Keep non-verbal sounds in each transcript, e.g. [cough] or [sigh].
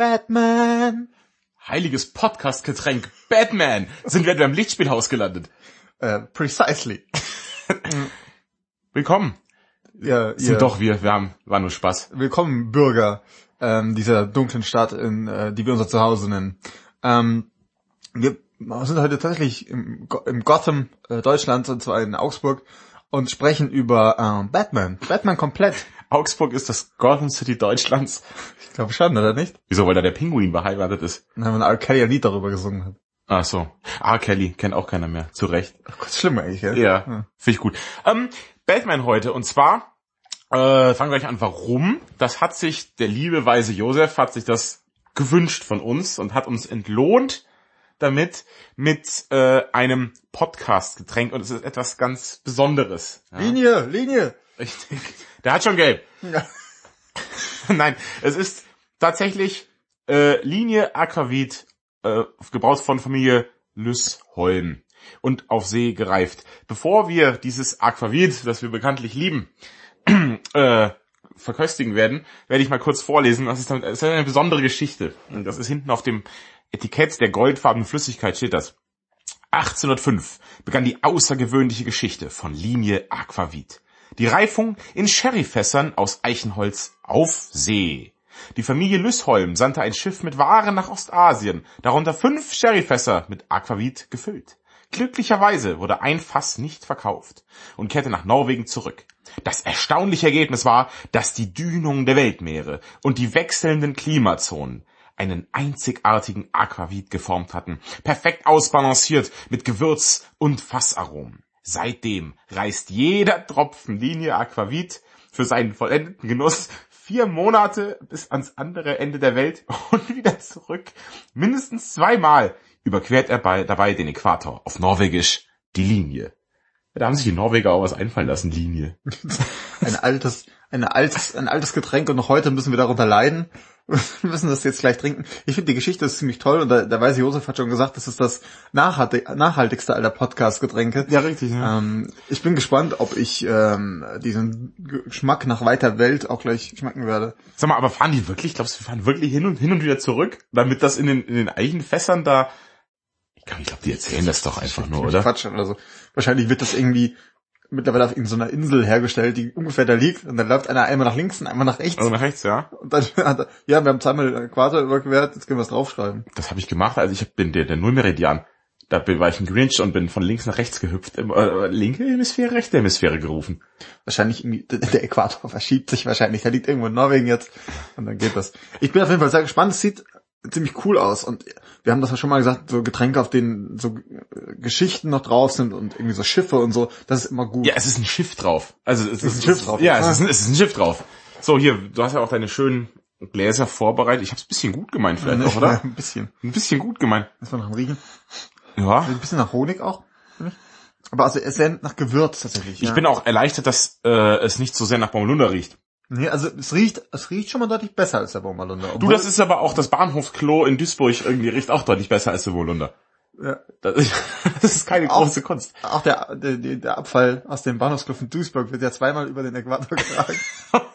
Batman. Heiliges Podcast-Getränk Batman. Sind wir etwa im Lichtspielhaus gelandet? Äh, precisely. [laughs] Willkommen. Ja, Sind ihr, doch wir, wir haben, war nur Spaß. Willkommen, Bürger ähm, dieser dunklen Stadt, in, äh, die wir unser Zuhause nennen. Ähm, wir sind heute tatsächlich im, Go- im Gotham äh, Deutschlands, und zwar in Augsburg, und sprechen über ähm, Batman. Batman komplett. Augsburg ist das Gotham City Deutschlands. Ich glaube schon, oder nicht? Wieso, weil da der Pinguin beheimatet ist? Haben wir R. Kelly ein Lied darüber gesungen hat. Ach so. Ah, Kelly, kennt auch keiner mehr. Zu Recht. Ach Gott, schlimm eigentlich, gell? Ja, finde ich gut. Ähm, Batman heute und zwar äh, fangen wir gleich an. Warum? Das hat sich der liebe weise Josef hat sich das gewünscht von uns und hat uns entlohnt damit mit äh, einem Podcast-Getränk und es ist etwas ganz Besonderes. Ja, Linie, Linie. Richtig. Der hat schon gelb. Ja. [laughs] Nein, es ist tatsächlich äh, Linie Aquavit, äh, gebraut von Familie Lüssholm und auf See gereift. Bevor wir dieses Aquavit, das wir bekanntlich lieben, [clears throat] äh, verköstigen werden, werde ich mal kurz vorlesen. Das ist, eine besondere Geschichte. Und das ist hinten auf dem Etikett der goldfarbenen Flüssigkeit steht das. 1805 begann die außergewöhnliche Geschichte von Linie Aquavit. Die Reifung in Sherryfässern aus Eichenholz auf See. Die Familie Lüssholm sandte ein Schiff mit Waren nach Ostasien, darunter fünf Sherryfässer mit Aquavit gefüllt. Glücklicherweise wurde ein Fass nicht verkauft und kehrte nach Norwegen zurück. Das erstaunliche Ergebnis war, dass die Dünung der Weltmeere und die wechselnden Klimazonen einen einzigartigen Aquavit geformt hatten, perfekt ausbalanciert mit Gewürz und Fassaromen. Seitdem reist jeder Tropfen Linie Aquavit für seinen vollendeten Genuss vier Monate bis ans andere Ende der Welt [laughs] und wieder zurück. Mindestens zweimal überquert er bei, dabei den Äquator, auf Norwegisch die Linie. Da haben sich die Norweger auch was einfallen lassen, Linie. Ein altes, ein altes, ein altes Getränk und noch heute müssen wir darunter leiden. Wir [laughs] müssen das jetzt gleich trinken. Ich finde die Geschichte ist ziemlich toll und der, der weise Josef hat schon gesagt, das ist das nachhaltig, nachhaltigste aller Podcast-Getränke. Ja, richtig. Ähm, ich bin gespannt, ob ich ähm, diesen Geschmack nach weiter Welt auch gleich schmecken werde. Sag mal, aber fahren die wirklich? Glaubst du, wir fahren wirklich hin und hin und wieder zurück, damit das in den, in den Eichenfässern da... Ich glaube, glaub, die erzählen das doch einfach nur, oder? Quatsch oder so. Wahrscheinlich wird das irgendwie mittlerweile auf irgendeiner Insel hergestellt, die ungefähr da liegt und dann läuft einer einmal nach links und einmal nach rechts. Also nach rechts, ja. Und dann [laughs] hat er, ja, wir haben zweimal den Äquator überquert, jetzt können wir es draufschreiben. Das habe ich gemacht, also ich bin der, der Nullmeridian. Da bin, war ich ein Grinch und bin von links nach rechts gehüpft. Äh, linke Hemisphäre, rechte Hemisphäre gerufen. Wahrscheinlich der, [laughs] der Äquator verschiebt sich wahrscheinlich. Der liegt irgendwo in Norwegen jetzt und dann geht das. Ich bin auf jeden Fall sehr gespannt. Es sieht ziemlich cool aus und wir haben das ja schon mal gesagt, so Getränke, auf denen so äh, Geschichten noch drauf sind und irgendwie so Schiffe und so, das ist immer gut. Ja, es ist ein Schiff drauf. Also es ist, ein Schiff drauf. Ja, es ist, ein, es ist ein Schiff drauf. So, hier, du hast ja auch deine schönen Gläser vorbereitet. Ich habe es ein bisschen gut gemeint vielleicht auch, [laughs] oder? Ein bisschen. Ein bisschen gut gemeint. Das war nach dem Riechen. Ja. Ein bisschen nach Honig auch. Aber also es sehr nach Gewürz tatsächlich. Ich ja. bin auch erleichtert, dass äh, es nicht so sehr nach Bommelunder riecht. Nee, also es riecht, es riecht schon mal deutlich besser als der Bommerlunder. Du, das ist aber auch das Bahnhofsklo in Duisburg irgendwie riecht auch deutlich besser als der Bommelunder. ja, Das ist, [laughs] das ist keine Auch- große Kunst. auch der, der, der Abfall aus dem Bahnhofskluft in Duisburg wird ja zweimal über den Äquator getragen. [laughs]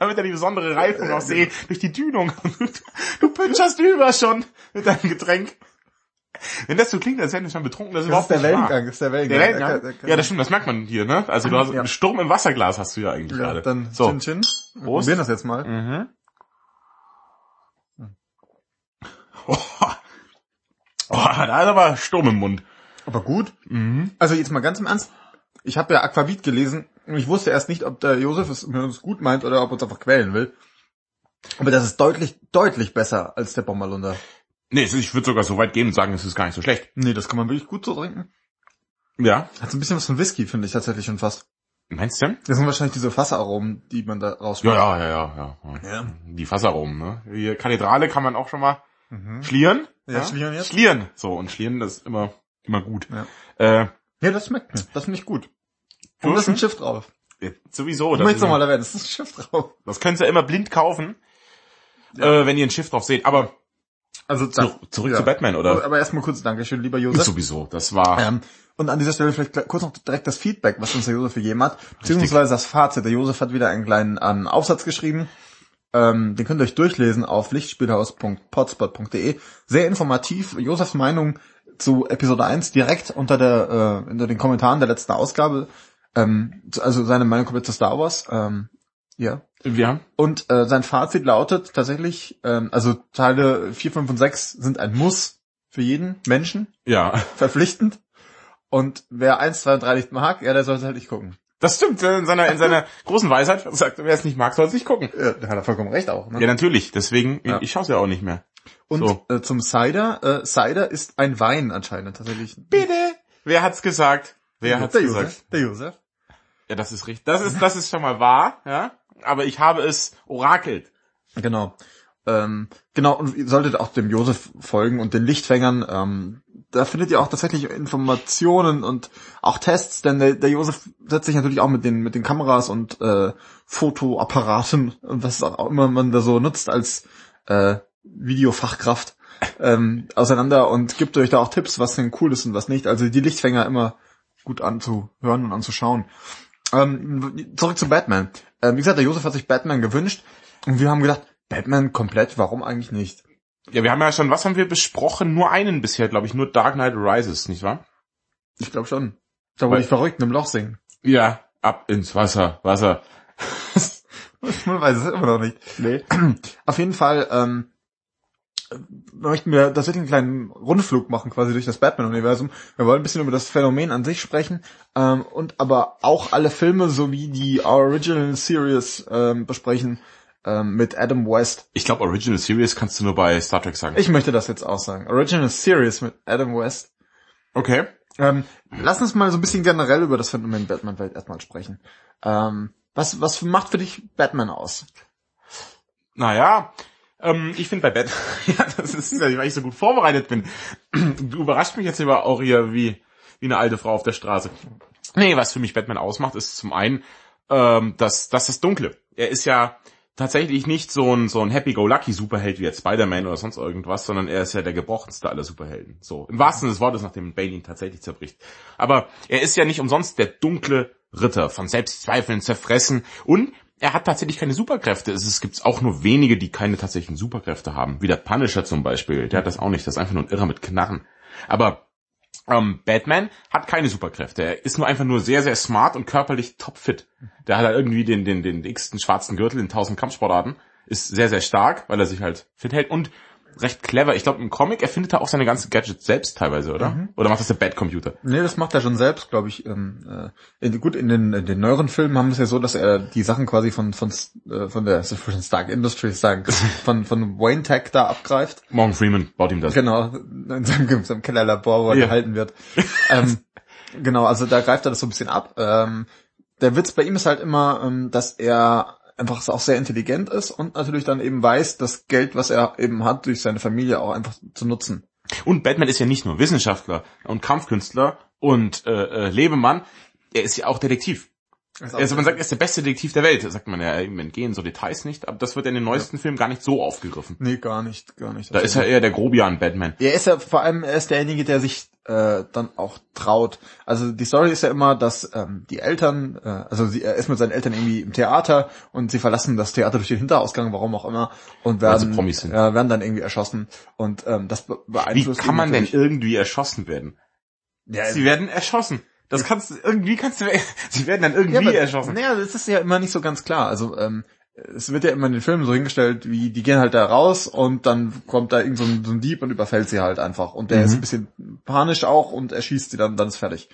Damit er die besondere Reifung auch sehe, durch die Dünung. [laughs] Du pütscherst über schon mit deinem Getränk. Wenn das so klingt, als wären wir schon betrunken, das ist Das ist überhaupt der nicht. Wellengang, ist der Wellengang. Der Wellengang? Der- der- Ja, das stimmt, das merkt man hier, ne? Also du hast Ja. einen Sturm im Wasserglas hast du ja eigentlich Ja, gerade. dann so. Chin Chin. Wir probieren das jetzt mal. Mhm. Oh. oh, da ist aber Sturm im Mund. Aber gut. Mhm. Also jetzt mal ganz im Ernst. Ich habe ja Aquavit gelesen und ich wusste erst nicht, ob der Josef es mit uns gut meint oder ob er uns einfach quälen will. Aber das ist deutlich, deutlich besser als der Bommerlunder. Nee, ist- ich würde sogar so weit gehen und sagen, es ist gar nicht so schlecht. Nee, das kann man wirklich gut so trinken. Ja. Hat so ein bisschen was von Whisky, finde ich tatsächlich schon fast. Meinst du? Das sind wahrscheinlich diese Fasseraromen, die man da Ja, rausschmeckt. ja, ja, ja, ja. Ja. Die Fassaromen, ne? Die Kathedrale kann man auch schon mal Mhm. schlieren. Ja, schlieren jetzt? Schlieren. So, und schlieren, das ist immer, immer gut. Ja. Äh, Ja, das schmeckt mir. Das finde ich gut. Und da ist ein Schiff drauf. ja, sowieso. Das, ist, nochmal erwähnen, es ist ein Schiff drauf. das könnt ihr immer blind kaufen, äh, wenn ihr ein Schiff drauf seht. Aber Also zu, zurück ja. zu Batman, oder? Aber erstmal kurz Dankeschön, lieber Josef. Sowieso, das war... Ähm, und an dieser Stelle vielleicht kurz noch direkt das Feedback, was uns der Josef gegeben hat, beziehungsweise das Fazit. Der Josef hat wieder einen kleinen ähm, Aufsatz geschrieben, Ähm, den könnt ihr euch durchlesen auf lichtspielhaus.potspot.de. Sehr informativ. Josefs Meinung zu Episode 1 direkt unter der äh, unter den Kommentaren der letzten Ausgabe. Ähm, also seine Meinung komplett zu Star Wars. Ähm, ja. Ja. Und äh, sein Fazit lautet tatsächlich, ähm, also Teile 4, 5 und 6 sind ein Muss für jeden Menschen, Ja. verpflichtend. Und wer 1, 2 und 3 nicht mag, ja, der sollte halt nicht gucken. Das stimmt. äh, In seiner, in seiner großen Weisheit sagt, wer es nicht mag, soll es nicht gucken. Ja, da hat er vollkommen recht auch. Ne? Ja, natürlich. Deswegen, Ja. ich, ich schaue es ja auch nicht mehr. Und so. äh, zum Cider, äh, Cider ist ein Wein anscheinend tatsächlich. Bitte. Wer hat's gesagt? Wer hat's der gesagt? Josef, der Josef. Ja, das ist richtig. Das ist, das ist schon mal wahr, ja. Aber ich habe es orakelt. Genau. Ähm, genau, und ihr solltet auch dem Josef folgen und den Lichtfängern. Ähm, da findet ihr auch tatsächlich Informationen und auch Tests, denn der, der Josef setzt sich natürlich auch mit den mit den Kameras und äh, Fotoapparaten und was auch immer man da so nutzt als äh, Videofachkraft ähm, auseinander und gibt euch da auch Tipps, was denn cool ist und was nicht. Also die Lichtfänger immer gut anzuhören und anzuschauen. Ähm, zurück zu Batman. Ähm, wie gesagt, der Josef hat sich Batman gewünscht und wir haben gedacht, Batman komplett, warum eigentlich nicht? Ja, wir haben ja schon, was haben wir besprochen? Nur einen bisher, glaube ich, nur Dark Knight Rises, nicht wahr? Ich glaube schon. Da wo Weil- die Verrückten im Loch singen. Ja, ab ins Wasser, Wasser. [laughs] Man weiß es immer noch nicht. Nee. Auf jeden Fall ähm, möchten wir tatsächlich einen kleinen Rundflug machen, quasi durch das Batman-Universum. Wir wollen ein bisschen über das Phänomen an sich sprechen ähm, und aber auch alle Filme sowie die Original Series ähm, besprechen ähm, mit Adam West. Ich glaube, Original Series kannst du nur bei Star Trek sagen. Ich möchte das jetzt auch sagen. Original Series mit Adam West. okay. Ähm, lass uns mal so ein bisschen generell über das Phänomen Batman-Welt erstmal sprechen. Ähm, was, was macht für dich Batman aus? Naja, ähm, ich finde bei Batman, [laughs] ja, das ist, weil ich so gut vorbereitet bin. [clears throat] Du überrascht mich jetzt aber auch hier wie, wie eine alte Frau auf der Straße. Nee, was für mich Batman ausmacht, ist zum einen, ähm, das, das das Dunkle. Er ist ja tatsächlich nicht so ein, so ein Happy-Go-Lucky-Superheld wie jetzt Spider-Man oder sonst irgendwas, sondern er ist ja der gebrochenste aller Superhelden. So, im wahrsten Sinne des Wortes, nachdem Bane ihn tatsächlich zerbricht. Aber er ist ja nicht umsonst der dunkle Ritter, von Selbstzweifeln zerfressen und er hat tatsächlich keine Superkräfte. Es, gibt auch nur wenige, die keine tatsächlichen Superkräfte haben. Wie der Punisher zum Beispiel. Der hat das auch nicht. Das ist einfach nur ein Irrer mit Knarren. Aber ähm, Batman hat keine Superkräfte. Er ist nur einfach nur sehr, sehr smart und körperlich topfit. Der hat halt irgendwie den, den, den dicksten schwarzen Gürtel in tausend Kampfsportarten. Ist sehr, sehr stark, weil er sich halt fit hält und recht clever. Ich glaube, im Comic erfindet er auch seine ganzen Gadgets selbst teilweise, oder? Oder macht das der Bad-Computer? Nee, das macht er schon selbst, glaube ich. Ähm, äh, in, gut, in den, in den neueren Filmen haben wir es ja so, dass er die Sachen quasi von von äh, von der [laughs] von Stark Industries sagen, [laughs] von von Wayne Tech da abgreift. Morgan Freeman baut ihm das. Genau, in seinem, in seinem Kellerlabor, wo er Ja. gehalten wird. [laughs] ähm, genau, also da greift er das so ein bisschen ab. Ähm, der Witz bei ihm ist halt immer, ähm, dass er einfach auch sehr intelligent ist und natürlich dann eben weiß, das Geld, was er eben hat, durch seine Familie auch einfach zu nutzen. Und Batman ist ja nicht nur Wissenschaftler und Kampfkünstler und äh, äh, Lebemann, er ist ja auch Detektiv. Also man sagt, er ist der beste Detektiv der Welt, sagt man ja, ihm entgehen so Details nicht, aber das wird in den neuesten Filmen gar nicht so aufgegriffen. Nee, gar nicht, gar nicht. Da ist er eher der Grobian Batman. Er ist ja vor allem, er ist derjenige, der sich äh, dann auch traut. Also die Story ist ja immer, dass ähm, die Eltern, äh, also sie, er ist mit seinen Eltern irgendwie im Theater und sie verlassen das Theater durch den Hinterausgang, warum auch immer, und werden, sind. Ja, werden dann irgendwie erschossen. Und ähm, das be Wie beeinflusst kann man denn irgendwie erschossen werden? Ja, Sie werden erschossen. Das kannst du, irgendwie kannst du, [laughs] sie werden dann irgendwie ja, aber, erschossen. Naja, das ist ja immer nicht so ganz klar. Also ähm, es wird ja immer in den Filmen so hingestellt, wie die gehen halt da raus und dann kommt da irgend so ein, so ein Dieb und überfällt sie halt einfach. Und der Mhm. ist ein bisschen panisch auch und erschießt sie dann, dann ist fertig.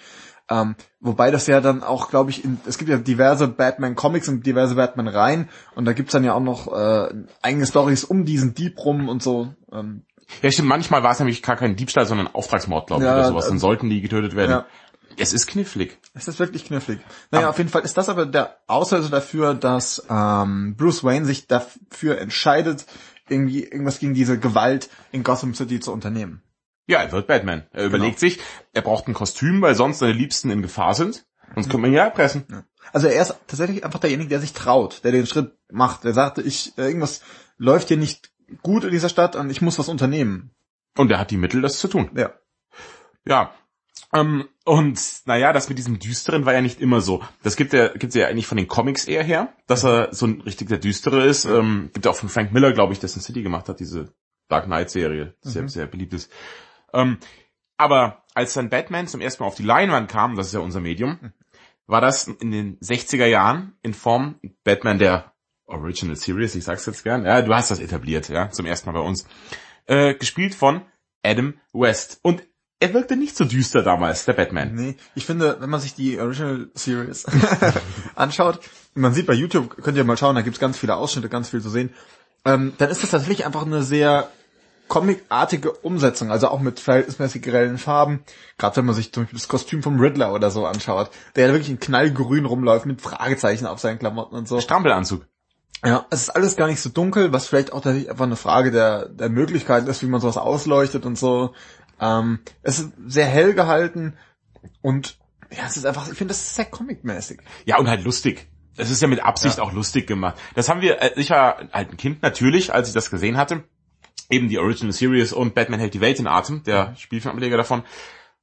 Ähm, wobei das ja dann auch, glaube ich, in, es gibt ja diverse Batman-Comics und diverse Batman-Reihen und da gibt's dann ja auch noch äh, eigene Stories um diesen Dieb rum und so. Ähm, Ja, stimmt, manchmal war es nämlich gar kein Diebstahl, sondern Auftragsmord, glaube ich, Ja, oder sowas. Dann äh, sollten die getötet werden. ja. Es ist knifflig. Es ist wirklich knifflig. Naja, Aber- auf jeden Fall ist das aber der Auslöser dafür, dass ähm, Bruce Wayne sich dafür entscheidet, irgendwie irgendwas gegen diese Gewalt in Gotham City zu unternehmen. Ja, er wird Batman. Er überlegt sich, er braucht ein Kostüm, weil sonst seine Liebsten in Gefahr sind. Sonst könnte man ihn ja erpressen. Also er ist tatsächlich einfach derjenige, der sich traut, der den Schritt macht. Der sagte, ich äh, irgendwas läuft hier nicht gut in dieser Stadt und ich muss was unternehmen. Und er hat die Mittel, das zu tun. Ja. Ja. Ähm, und naja, das mit diesem Düsteren war ja nicht immer so. Das gibt ja, gibt's ja eigentlich von den Comics eher her, dass er so ein richtig der Düstere ist. Ähm, gibt ja auch von Frank Miller, glaube ich, dessen City gemacht hat, diese Dark Knight-Serie, die sehr, Mhm. sehr beliebt ist. Ähm, aber als dann Batman zum ersten Mal auf die Leinwand kam, das ist ja unser Medium, war das in den 60er Jahren in Form Batman der Original Series, ich sag's jetzt gern, ja, du hast das etabliert, ja, zum ersten Mal bei uns, äh, gespielt von Adam West. Und er wirkte nicht so düster damals, der Batman. Nee, ich finde, wenn man sich die Original Series [laughs] anschaut, man sieht bei YouTube, könnt ihr mal schauen, da gibt's ganz viele Ausschnitte, ganz viel zu sehen, ähm, dann ist das tatsächlich einfach eine sehr comicartige Umsetzung, also auch mit verhältnismäßig grellen Farben. Gerade wenn man sich zum Beispiel das Kostüm vom Riddler oder so anschaut, der ja wirklich in knallgrün rumläuft mit Fragezeichen auf seinen Klamotten und so. Strampelanzug. Ja, es ist alles gar nicht so dunkel, was vielleicht auch tatsächlich einfach eine Frage der, der Möglichkeiten ist, wie man sowas ausleuchtet und so. Ähm, es ist sehr hell gehalten und ja, es ist einfach, ich finde, das ist sehr comicmäßig. Ja, und halt lustig. Es ist ja mit Absicht Ja. auch lustig gemacht. Das haben wir, äh, ich war halt ein Kind natürlich, als ich das gesehen hatte. Eben die Original Series und Batman hält die Welt in Atem, der Spielfilmableger davon.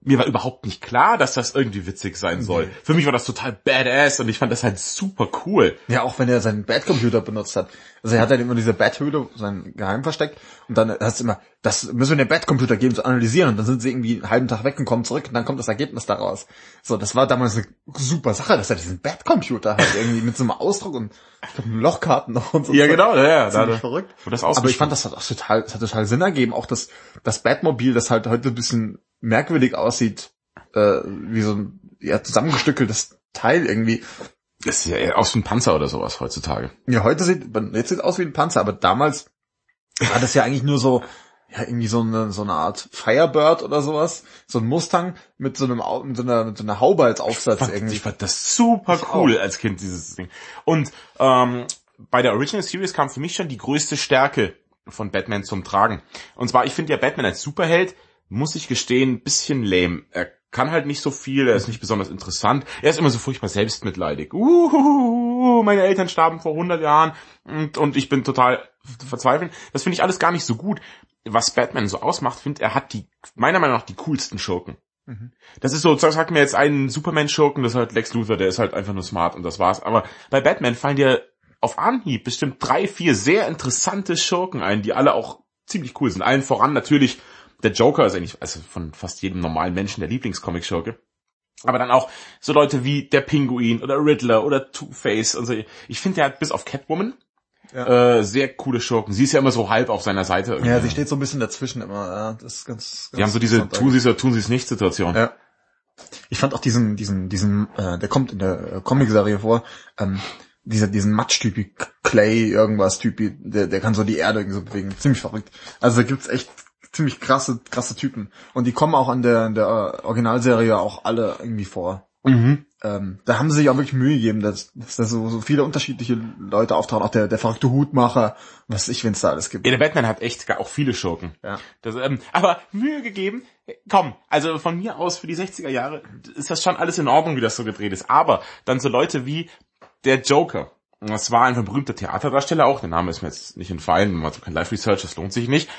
Mir war überhaupt nicht klar, dass das irgendwie witzig sein soll. Nee. Für mich war das total badass und ich fand das halt super cool. Ja, auch wenn er seinen Batcomputer benutzt hat. Also er hat dann immer diese Bathöhle, sein Geheim versteckt und dann hast du immer, das müssen wir den Batcomputer geben zu analysieren und dann sind sie irgendwie einen halben Tag weg und kommen zurück und dann kommt das Ergebnis daraus. So, das war damals eine super Sache, dass er diesen Batcomputer hat, irgendwie mit so einem Ausdruck und glaube Lochkarten noch und so. Ja, genau, ja, ja. Ziemlich Da, verrückt. das Aber ich fand, das hat auch total, das hat total Sinn ergeben. Auch das, das Batmobil, das halt heute ein bisschen merkwürdig aussieht, äh, wie so ein ja, zusammengestückeltes Teil irgendwie. das sieht ja eher aus wie ein Panzer oder sowas heutzutage. Ja, heute sieht, jetzt sieht es aus wie ein Panzer, aber damals war das ja eigentlich nur so, ja, irgendwie so eine, so eine Art Firebird oder sowas. So ein Mustang mit so einem, mit so einer, mit so einer Haube als Aufsatz fand, irgendwie. ich fand das super Ich cool auch. als Kind, dieses Ding. Und ähm, bei der Original Series kam für mich schon die größte Stärke von Batman zum Tragen. Und zwar, ich finde ja Batman als Superheld, muss ich gestehen, ein bisschen lame. Er kann halt nicht so viel, er ist nicht besonders interessant. Er ist immer so furchtbar selbstmitleidig. Uh, meine Eltern starben vor 100 Jahren und, und ich bin total verzweifelt. Das finde ich alles gar nicht so gut. Was Batman so ausmacht, finde er hat die, meiner Meinung nach, die coolsten Schurken. Mhm. Das ist so, sag mir jetzt einen Superman-Schurken, das ist halt Lex Luthor, der ist halt einfach nur smart und das war's. Aber bei Batman fallen dir auf Anhieb bestimmt drei, vier sehr interessante Schurken ein, die alle auch ziemlich cool sind. Allen voran natürlich der Joker ist eigentlich, also von fast jedem normalen Menschen der Lieblingscomic-Schurke. Aber dann auch so Leute wie der Pinguin oder Riddler oder Two-Face und so. Ich finde, der hat bis auf Catwoman äh, sehr coole Schurken. Sie ist ja immer so halb auf seiner Seite. irgendwie. Ja, sie steht so ein bisschen dazwischen immer. Ja, das ist ganz, ganz Die haben so diese tun sie es oder tun sie es nicht Situation. Ja. Ich fand auch diesen, diesen, diesen, äh, der kommt in der äh, Comic-Serie vor, ähm, dieser, diesen Matsch-Typi, Clay, irgendwas Typi, der, der kann so die Erde irgendwie so bewegen. Ziemlich verrückt. Also da gibt's echt ziemlich krasse, krasse Typen. Und die kommen auch in der, in der äh, Originalserie auch alle irgendwie vor. Mhm. Ähm, da haben sie sich auch wirklich Mühe gegeben, dass, dass da so, so viele unterschiedliche Leute auftauchen. Auch der, der verrückte Hutmacher, was ich, wenn es da alles gibt. Ja, der Batman hat echt gar- auch viele Schurken. Ja. Das, ähm, aber Mühe gegeben, komm, also von mir aus für die 60er Jahre ist das schon alles in Ordnung, wie das so gedreht ist. Aber dann so Leute wie der Joker. Das war ein berühmter Theaterdarsteller auch, der Name ist mir jetzt nicht entfallen, man so kein Live-Research, das lohnt sich nicht.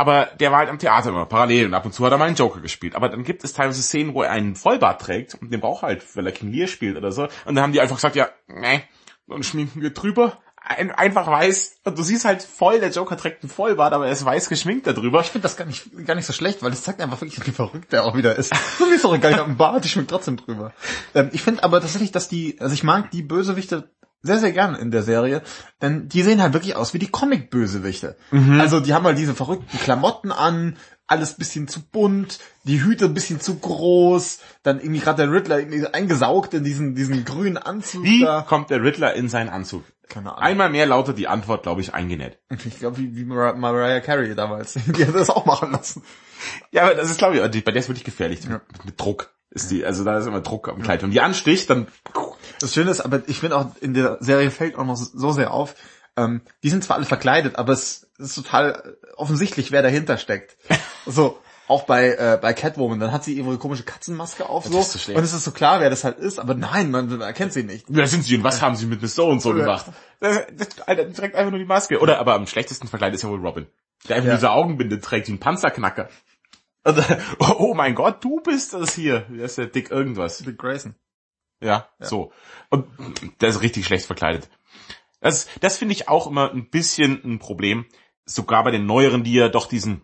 Aber der war halt am Theater immer parallel und ab und zu hat er mal einen Joker gespielt. Aber dann gibt es teilweise Szenen, wo er einen Vollbart trägt und den braucht er halt, weil er King Lear spielt oder so. Und dann haben die einfach gesagt, ja, nee, dann schminken wir drüber. Ein, einfach weiß. Und du siehst halt voll, der Joker trägt einen Vollbart, aber er ist weiß geschminkt darüber. Ich finde das gar nicht, gar nicht so schlecht, weil es zeigt einfach wirklich, wie verrückt der auch wieder ist. So wie so geil am Bart, ich schmeckt trotzdem drüber. Ähm, ich finde aber tatsächlich, dass die, also ich mag die Bösewichte sehr, sehr gern in der Serie, denn die sehen halt wirklich aus wie die Comic-Bösewichte. Also die haben halt diese verrückten Klamotten an, alles bisschen zu bunt, die Hüte ein bisschen zu groß, dann irgendwie gerade der Riddler irgendwie eingesaugt in diesen, diesen grünen Anzug Wie da. kommt der Riddler in seinen Anzug? Keine Ahnung. Einmal mehr lautet die Antwort, glaube ich, eingenäht. [laughs] Ich glaube, wie, wie Mar Mariah Carey damals. [laughs] Die hat das auch machen lassen. Ja, aber das ist, glaube ich, die- bei der ist wirklich gefährlich. Mit, mit Druck ist die, also da ist immer Druck am Kleid. Wenn die ansticht, dann Das Schöne ist, aber ich finde auch in der Serie fällt auch noch so sehr auf, ähm, die sind zwar alle verkleidet, aber es ist total offensichtlich, wer dahinter steckt. [laughs] So, auch bei, äh, bei Catwoman, dann hat sie ihre komische Katzenmaske auf so, so und es ist so klar, wer das halt ist, aber nein, man erkennt sie nicht. Wer sind sie und was haben sie mit Miss So und so gemacht? Das, [laughs] Alter, trägt einfach nur die Maske. Oder aber am schlechtesten Verkleid ist ja wohl Robin. Der einfach Ja. diese Augenbinde trägt wie ein Panzerknacker. Und, [laughs] oh, oh mein Gott, du bist das hier. Der ist der Dick irgendwas. Dick Grayson. Ja, Ja. so. Und der ist richtig schlecht verkleidet. Das, das finde ich auch immer ein bisschen ein Problem. Sogar bei den neueren, die ja doch diesen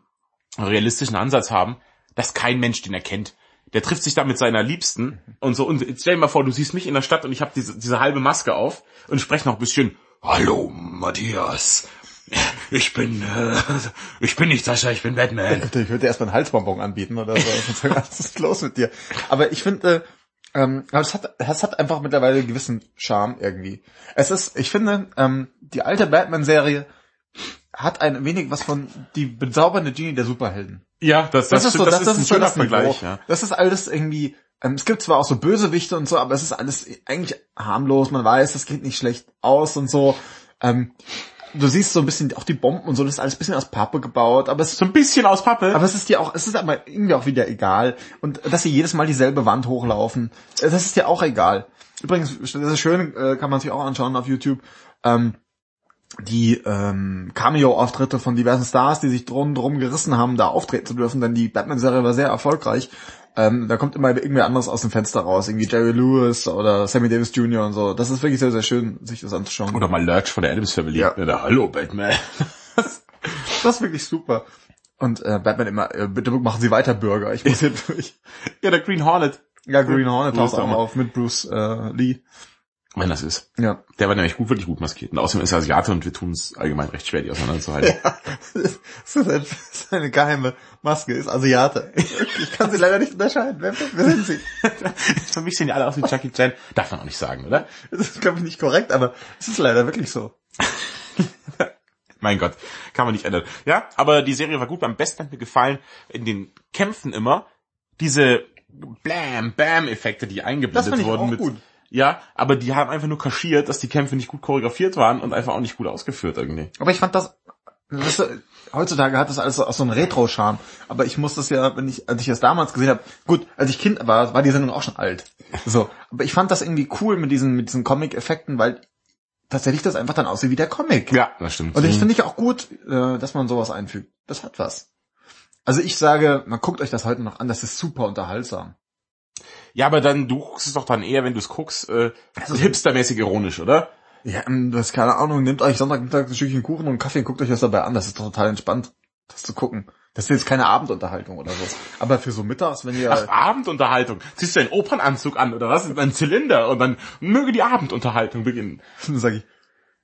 realistischen Ansatz haben, dass kein Mensch den erkennt. Der trifft sich da mit seiner Liebsten und so. Und stell dir mal vor, du siehst mich in der Stadt und ich habe diese, diese halbe Maske auf und spreche noch ein bisschen. Hallo, Matthias. Ich bin, äh, ich bin nicht Sascha, ich bin Batman. [laughs] Ich würde dir erstmal einen Halsbonbon anbieten oder so. [laughs] Was ist los mit dir? Aber ich finde, ähm, aber es hat, es hat einfach mittlerweile einen gewissen Charme irgendwie. Es ist, ich finde, ähm, die alte Batman-Serie hat ein wenig was von die bezaubernde Genie der Superhelden. Ja, das, das, Das, ist so, das, das, ein ist so schöner Vergleich. Ja. Das ist alles irgendwie, ähm, es gibt zwar auch so Bösewichte und so, aber es ist alles eigentlich harmlos. Man weiß, das geht nicht schlecht aus und so. Ähm, du siehst so ein bisschen auch die Bomben und so, das ist alles ein bisschen aus Pappe gebaut, aber es So ein bisschen aus Pappe. aber es ist dir auch, es ist aber irgendwie auch wieder egal. Und dass sie jedes Mal dieselbe Wand hochlaufen, äh, das ist dir auch egal. Übrigens, das ist schön, äh, kann man sich auch anschauen auf YouTube. Ähm, die ähm, Cameo-Auftritte von diversen Stars, die sich drum, drum gerissen haben, da auftreten zu dürfen, denn die Batman-Serie war sehr erfolgreich. Ähm, da kommt immer irgendwer anderes aus dem Fenster raus, irgendwie Jerry Lewis oder Sammy Davis Jr. und so. Das ist wirklich sehr, sehr schön, sich das anzuschauen. Oder mal Lurch von der Adams Family. Ja. Der, Hallo, Batman. [laughs] Das ist wirklich super. Und äh, Batman immer, äh, bitte machen Sie weiter, Bürger. Ich muss [laughs] hier durch. ja, der Green Hornet. Ja, Green Hornet taucht auch auf mit Bruce äh, Lee. Wenn das ist. Ja. Der war nämlich gut, wirklich gut maskiert. Und außerdem ist er Asiate und wir tun es allgemein recht schwer, die auseinanderzuhalten. ein- das ist eine geheime Maske, ist Asiate. Ich kann sie leider nicht unterscheiden. Wer, wer sind sie? [laughs] Für mich sehen die alle aus wie Jackie Chan. Darf man auch nicht sagen, oder? Das ist, glaube ich, nicht korrekt, aber es ist leider wirklich so. [laughs] Mein Gott, kann man nicht ändern. Ja, aber die Serie war gut. Am besten hat mir gefallen in den Kämpfen immer diese Blam-Bam-Effekte, die Das eingeblendet wurden. auch mit, gut. Ja, aber die haben einfach nur kaschiert, dass die Kämpfe nicht gut choreografiert waren und einfach auch nicht gut ausgeführt irgendwie. Aber ich fand das, weißt du, heutzutage hat das alles so, auch so einen Retro-Charme. Aber ich muss das ja, wenn ich, als ich das damals gesehen habe, gut, als ich Kind war, war die Sendung auch schon alt. So. Aber ich fand das irgendwie cool mit diesen, mit diesen Comic-Effekten, weil tatsächlich das einfach dann aussieht wie der Comic. Ja, das stimmt. Und ich finde ich auch gut, äh, dass man sowas einfügt. Das hat was. Also ich sage, man guckt euch das heute noch an, das ist super unterhaltsam. Ja, aber dann, du guckst es doch dann eher, wenn du es guckst, äh, so hipstermäßig ironisch, oder? Ja, ähm, das keine Ahnung, nehmt euch Sonntagmittag ein Stückchen Kuchen und einen Kaffee und guckt euch das dabei an. Das ist doch total entspannt, das zu gucken. Das ist jetzt keine Abendunterhaltung oder so. Aber für so mittags, wenn ihr... Ach, Abendunterhaltung. Ziehst du einen Opernanzug an, oder was? Ein Zylinder. Und dann möge die Abendunterhaltung beginnen. [laughs] dann sag ich,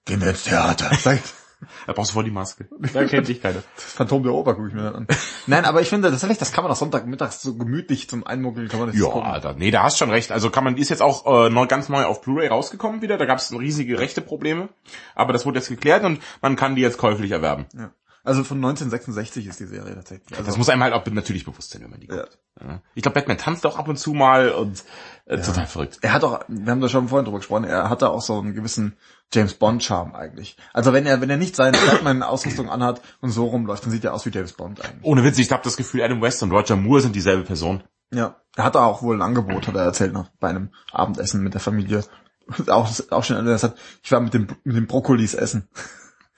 gehen wir ins Theater. Sag ich, Da brauchst du voll die Maske. Da kennt dich keiner. Phantom der Oper gucke ich mir dann an. [laughs] Nein, aber ich finde tatsächlich, das kann man auch Sonntagmittags so gemütlich zum Einmuggeln, kann man das Ja, gucken. Alter. Nee, da hast schon recht. Also kann man, die ist jetzt auch äh, neu, ganz neu auf Blu-ray rausgekommen wieder. Da gab es riesige rechte Probleme. Aber das wurde jetzt geklärt und man kann die jetzt käuflich erwerben. Ja. Also von 1966 ist die Serie tatsächlich. Also, Das muss einem halt auch natürlich bewusst sein, wenn man die ja. guckt. Ja. Ich glaube, Batman tanzt auch ab und zu mal und äh, total verrückt. Er hat auch, wir haben da schon vorhin drüber gesprochen, er hatte auch so einen gewissen James Bond Charme eigentlich. Also wenn er, wenn er nicht seine Batman-Ausrüstung anhat und so rumläuft, dann sieht er aus wie James Bond eigentlich. Ohne Witz, ich habe das Gefühl, Adam West und Roger Moore sind dieselbe Person. Ja. Er hatte auch wohl ein Angebot, hat er erzählt, noch bei einem Abendessen mit der Familie. [laughs] Auch, auch schon das hat, ich war mit dem, mit den Brokkolis essen.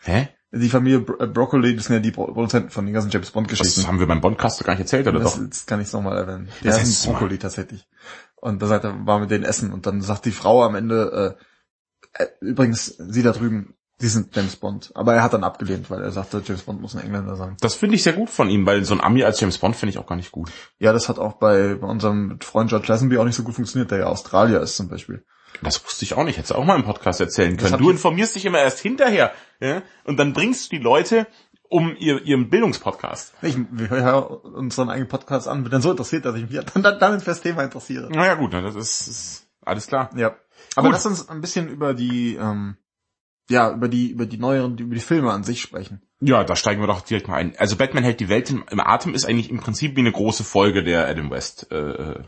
Hä? Die Familie Bro äh, Broccoli, das sind ja die Pro- Produzenten von den ganzen James Bond Das Geschichten. haben wir beim Bondcast gar nicht erzählt, oder Das, doch? das kann ich nochmal erwähnen. Die Das heißt, Brokkoli tatsächlich. Und da sagt er, war mit denen essen und dann sagt die Frau am Ende, äh, äh, übrigens, sie da drüben, sie sind James Bond. Aber er hat dann abgelehnt, weil er sagte, James Bond muss ein Engländer sein. Das finde ich sehr gut von ihm, weil so ein Ami als James Bond finde ich auch gar nicht gut. Ja, das hat auch bei, bei unserem Freund George Lazenby auch nicht so gut funktioniert, der ja Australier ist zum Beispiel. Das wusste ich auch nicht. Hättest du auch mal im Podcast erzählen können. Du informierst dich immer erst hinterher. Ja? Und dann bringst du die Leute um ihr, ihren Bildungspodcast. Ich, wir hören unseren eigenen Podcast an, bin dann so interessiert, dass ich mich dann, dann, dann für das Thema interessiere. Naja gut, das ist, ist alles klar. Ja. Aber Gut. lass uns ein bisschen über die, ähm, ja, über die, über die neueren, über die Filme an sich sprechen. Ja, da steigen wir doch direkt mal ein. Also Batman hält die Welt im, im Atem ist eigentlich im Prinzip wie eine große Folge der Adam West äh,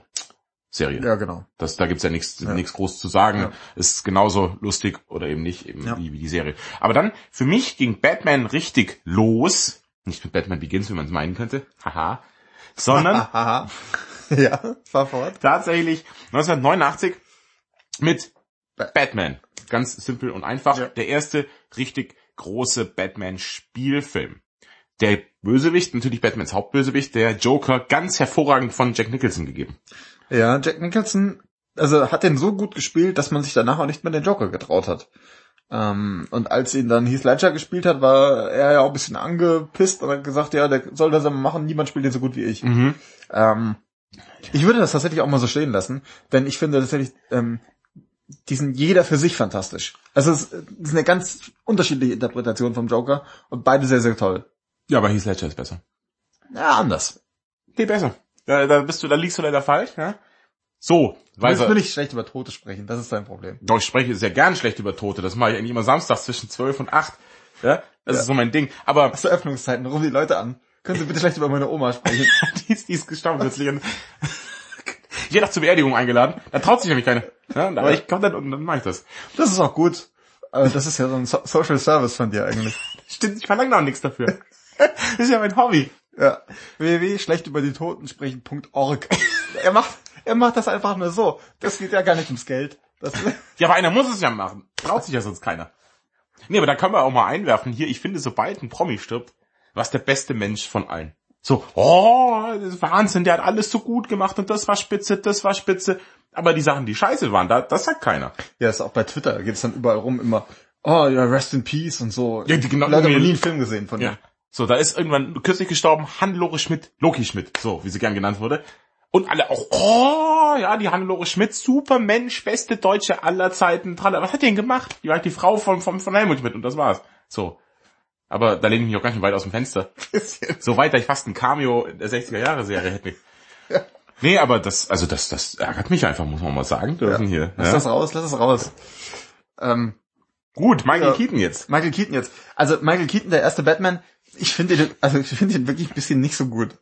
Serie. Ja, genau. Das, da gibt's ja nichts Ja. nichts groß zu sagen. Ja. Ist genauso lustig oder eben nicht, eben Ja. wie, wie die Serie. Aber dann, für mich ging Batman richtig los. Nicht mit Batman Begins, wie man es meinen könnte. Haha. [laughs] Sondern Haha. ja, fahr fort. tatsächlich 1989 mit Batman. Ganz simpel und einfach. Ja. Der erste richtig große Batman-Spielfilm. der Bösewicht, natürlich Batmans Hauptbösewicht, der Joker, ganz hervorragend von Jack Nicholson gegeben. Ja, Jack Nicholson, also hat den so gut gespielt, dass man sich danach auch nicht mehr den Joker getraut hat. Ähm, und als ihn dann Heath Ledger gespielt hat, war er ja auch ein bisschen angepisst und hat gesagt, ja, der soll das aber machen, niemand spielt den so gut wie ich. Mhm. Ähm, ich würde das tatsächlich auch mal so stehen lassen, denn ich finde tatsächlich, ähm, die sind jeder für sich fantastisch. Also es ist eine ganz unterschiedliche Interpretation vom Joker und beide sehr, sehr toll. Ja, aber Heath Ledger ist besser. Ja, anders. Nee, besser. Da, da bist du, da liegst du leider falsch, ja? So, weil Jetzt will ich schlecht über Tote sprechen, das ist dein Problem. Doch, ich spreche sehr gern schlecht über Tote. Das mache ich eigentlich immer samstags zwischen 12 und 8. Ja, das Ja. ist so mein Ding. Aber Hast du Öffnungszeiten, rufen die Leute an. Können Sie bitte schlecht über meine Oma sprechen? [laughs] die ist, die ist gestorben plötzlich. Ich werde auch zur Beerdigung eingeladen. Da traut sich nämlich keiner. Ja, aber ich komme dann und dann mache ich das. Das ist auch gut. Aber das ist ja so ein so Social Service von dir eigentlich. [laughs] Stimmt, ich verlange auch nichts dafür. [laughs] Das ist ja mein Hobby. Ja. www schlecht über die Toten sprechen.org. Er macht, er macht das einfach nur so. Das geht ja gar nicht ums Geld. Das, Ja, aber einer muss es ja machen. Traut sich ja sonst keiner. Nee, aber da können wir auch mal einwerfen. Hier, ich finde, sobald ein Promi stirbt, was der beste Mensch von allen. So, oh, das ist Wahnsinn, der hat alles so gut gemacht und das war spitze, das war spitze. Aber die Sachen, die scheiße waren, da, das sagt keiner. ja, ist auch bei Twitter, da geht es dann überall rum immer, oh ja, rest in peace und so. Ja, die genau- Leute haben nie einen Film gesehen von Ja. ihm. So, da ist irgendwann kürzlich gestorben Hannelore Schmidt, Loki Schmidt, so, wie sie gern genannt wurde. Und alle auch, oh, ja, die Hannelore Schmidt, super Mensch, beste Deutsche aller Zeiten. tralala. Was hat die denn gemacht? Die war halt die Frau von, von, von Helmut Schmidt und das war's. So. Aber da lehne ich mich auch ganz schön weit aus dem Fenster. [laughs] So weit, dass ich fast ein Cameo in der 60er-Jahre-Serie hätte. Nee, aber das, also das, das ärgert mich einfach, muss man mal sagen dürfen hier. Lass Ja. das raus, lass das raus. Ähm, Gut, Michael Ja. Keaton jetzt. Michael Keaton jetzt. Also Michael Keaton, der erste Batman, ich finde den, also ich finde ihn wirklich ein bisschen nicht so gut.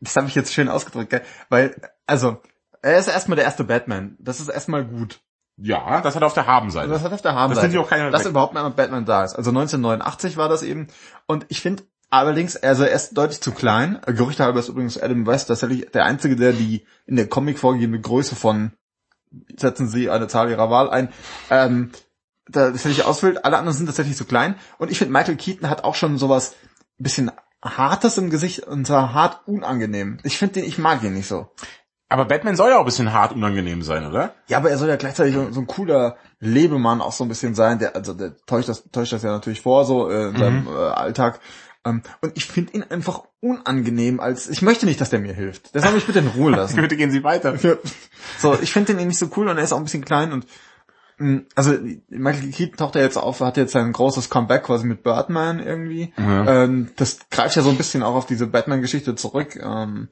Das habe ich jetzt schön ausgedrückt, gell? weil, also, er ist erstmal der erste Batman. Das ist erstmal gut. Ja, das hat er auf der Habenseite. Das hat auf der Habenseite. Das sind auch keine- dass überhaupt mal Batman da ist. Also 1989 war das eben. Und ich finde allerdings, also er ist deutlich zu klein. Gerüchte halber ist übrigens Adam West tatsächlich der Einzige, der die in der Comic vorgegebene Größe von, setzen Sie eine Zahl Ihrer Wahl ein, ähm, da tatsächlich ausfüllt. Alle anderen sind tatsächlich zu klein. Und ich finde, Michael Keaton hat auch schon sowas ein bisschen Hartes im Gesicht und zwar hart unangenehm. Ich finde den, ich mag ihn nicht so. Aber Batman soll ja auch ein bisschen hart unangenehm sein, oder? Ja, aber er soll ja gleichzeitig so, so ein cooler Lebemann auch so ein bisschen sein. Der, also der täuscht das, täuscht das ja natürlich vor, so äh, in seinem äh, Alltag. Ähm, und ich finde ihn einfach unangenehm als. Ich möchte nicht, dass der mir hilft. Der soll mich bitte in Ruhe lassen. [laughs] Bitte gehen Sie weiter. so, ich finde den nicht so cool und er ist auch ein bisschen klein und also Michael Keaton taucht ja jetzt auf, hat jetzt sein großes Comeback quasi mit Birdman irgendwie. Ja. Ähm, das greift ja so ein bisschen auch auf diese Batman-Geschichte zurück. Ähm,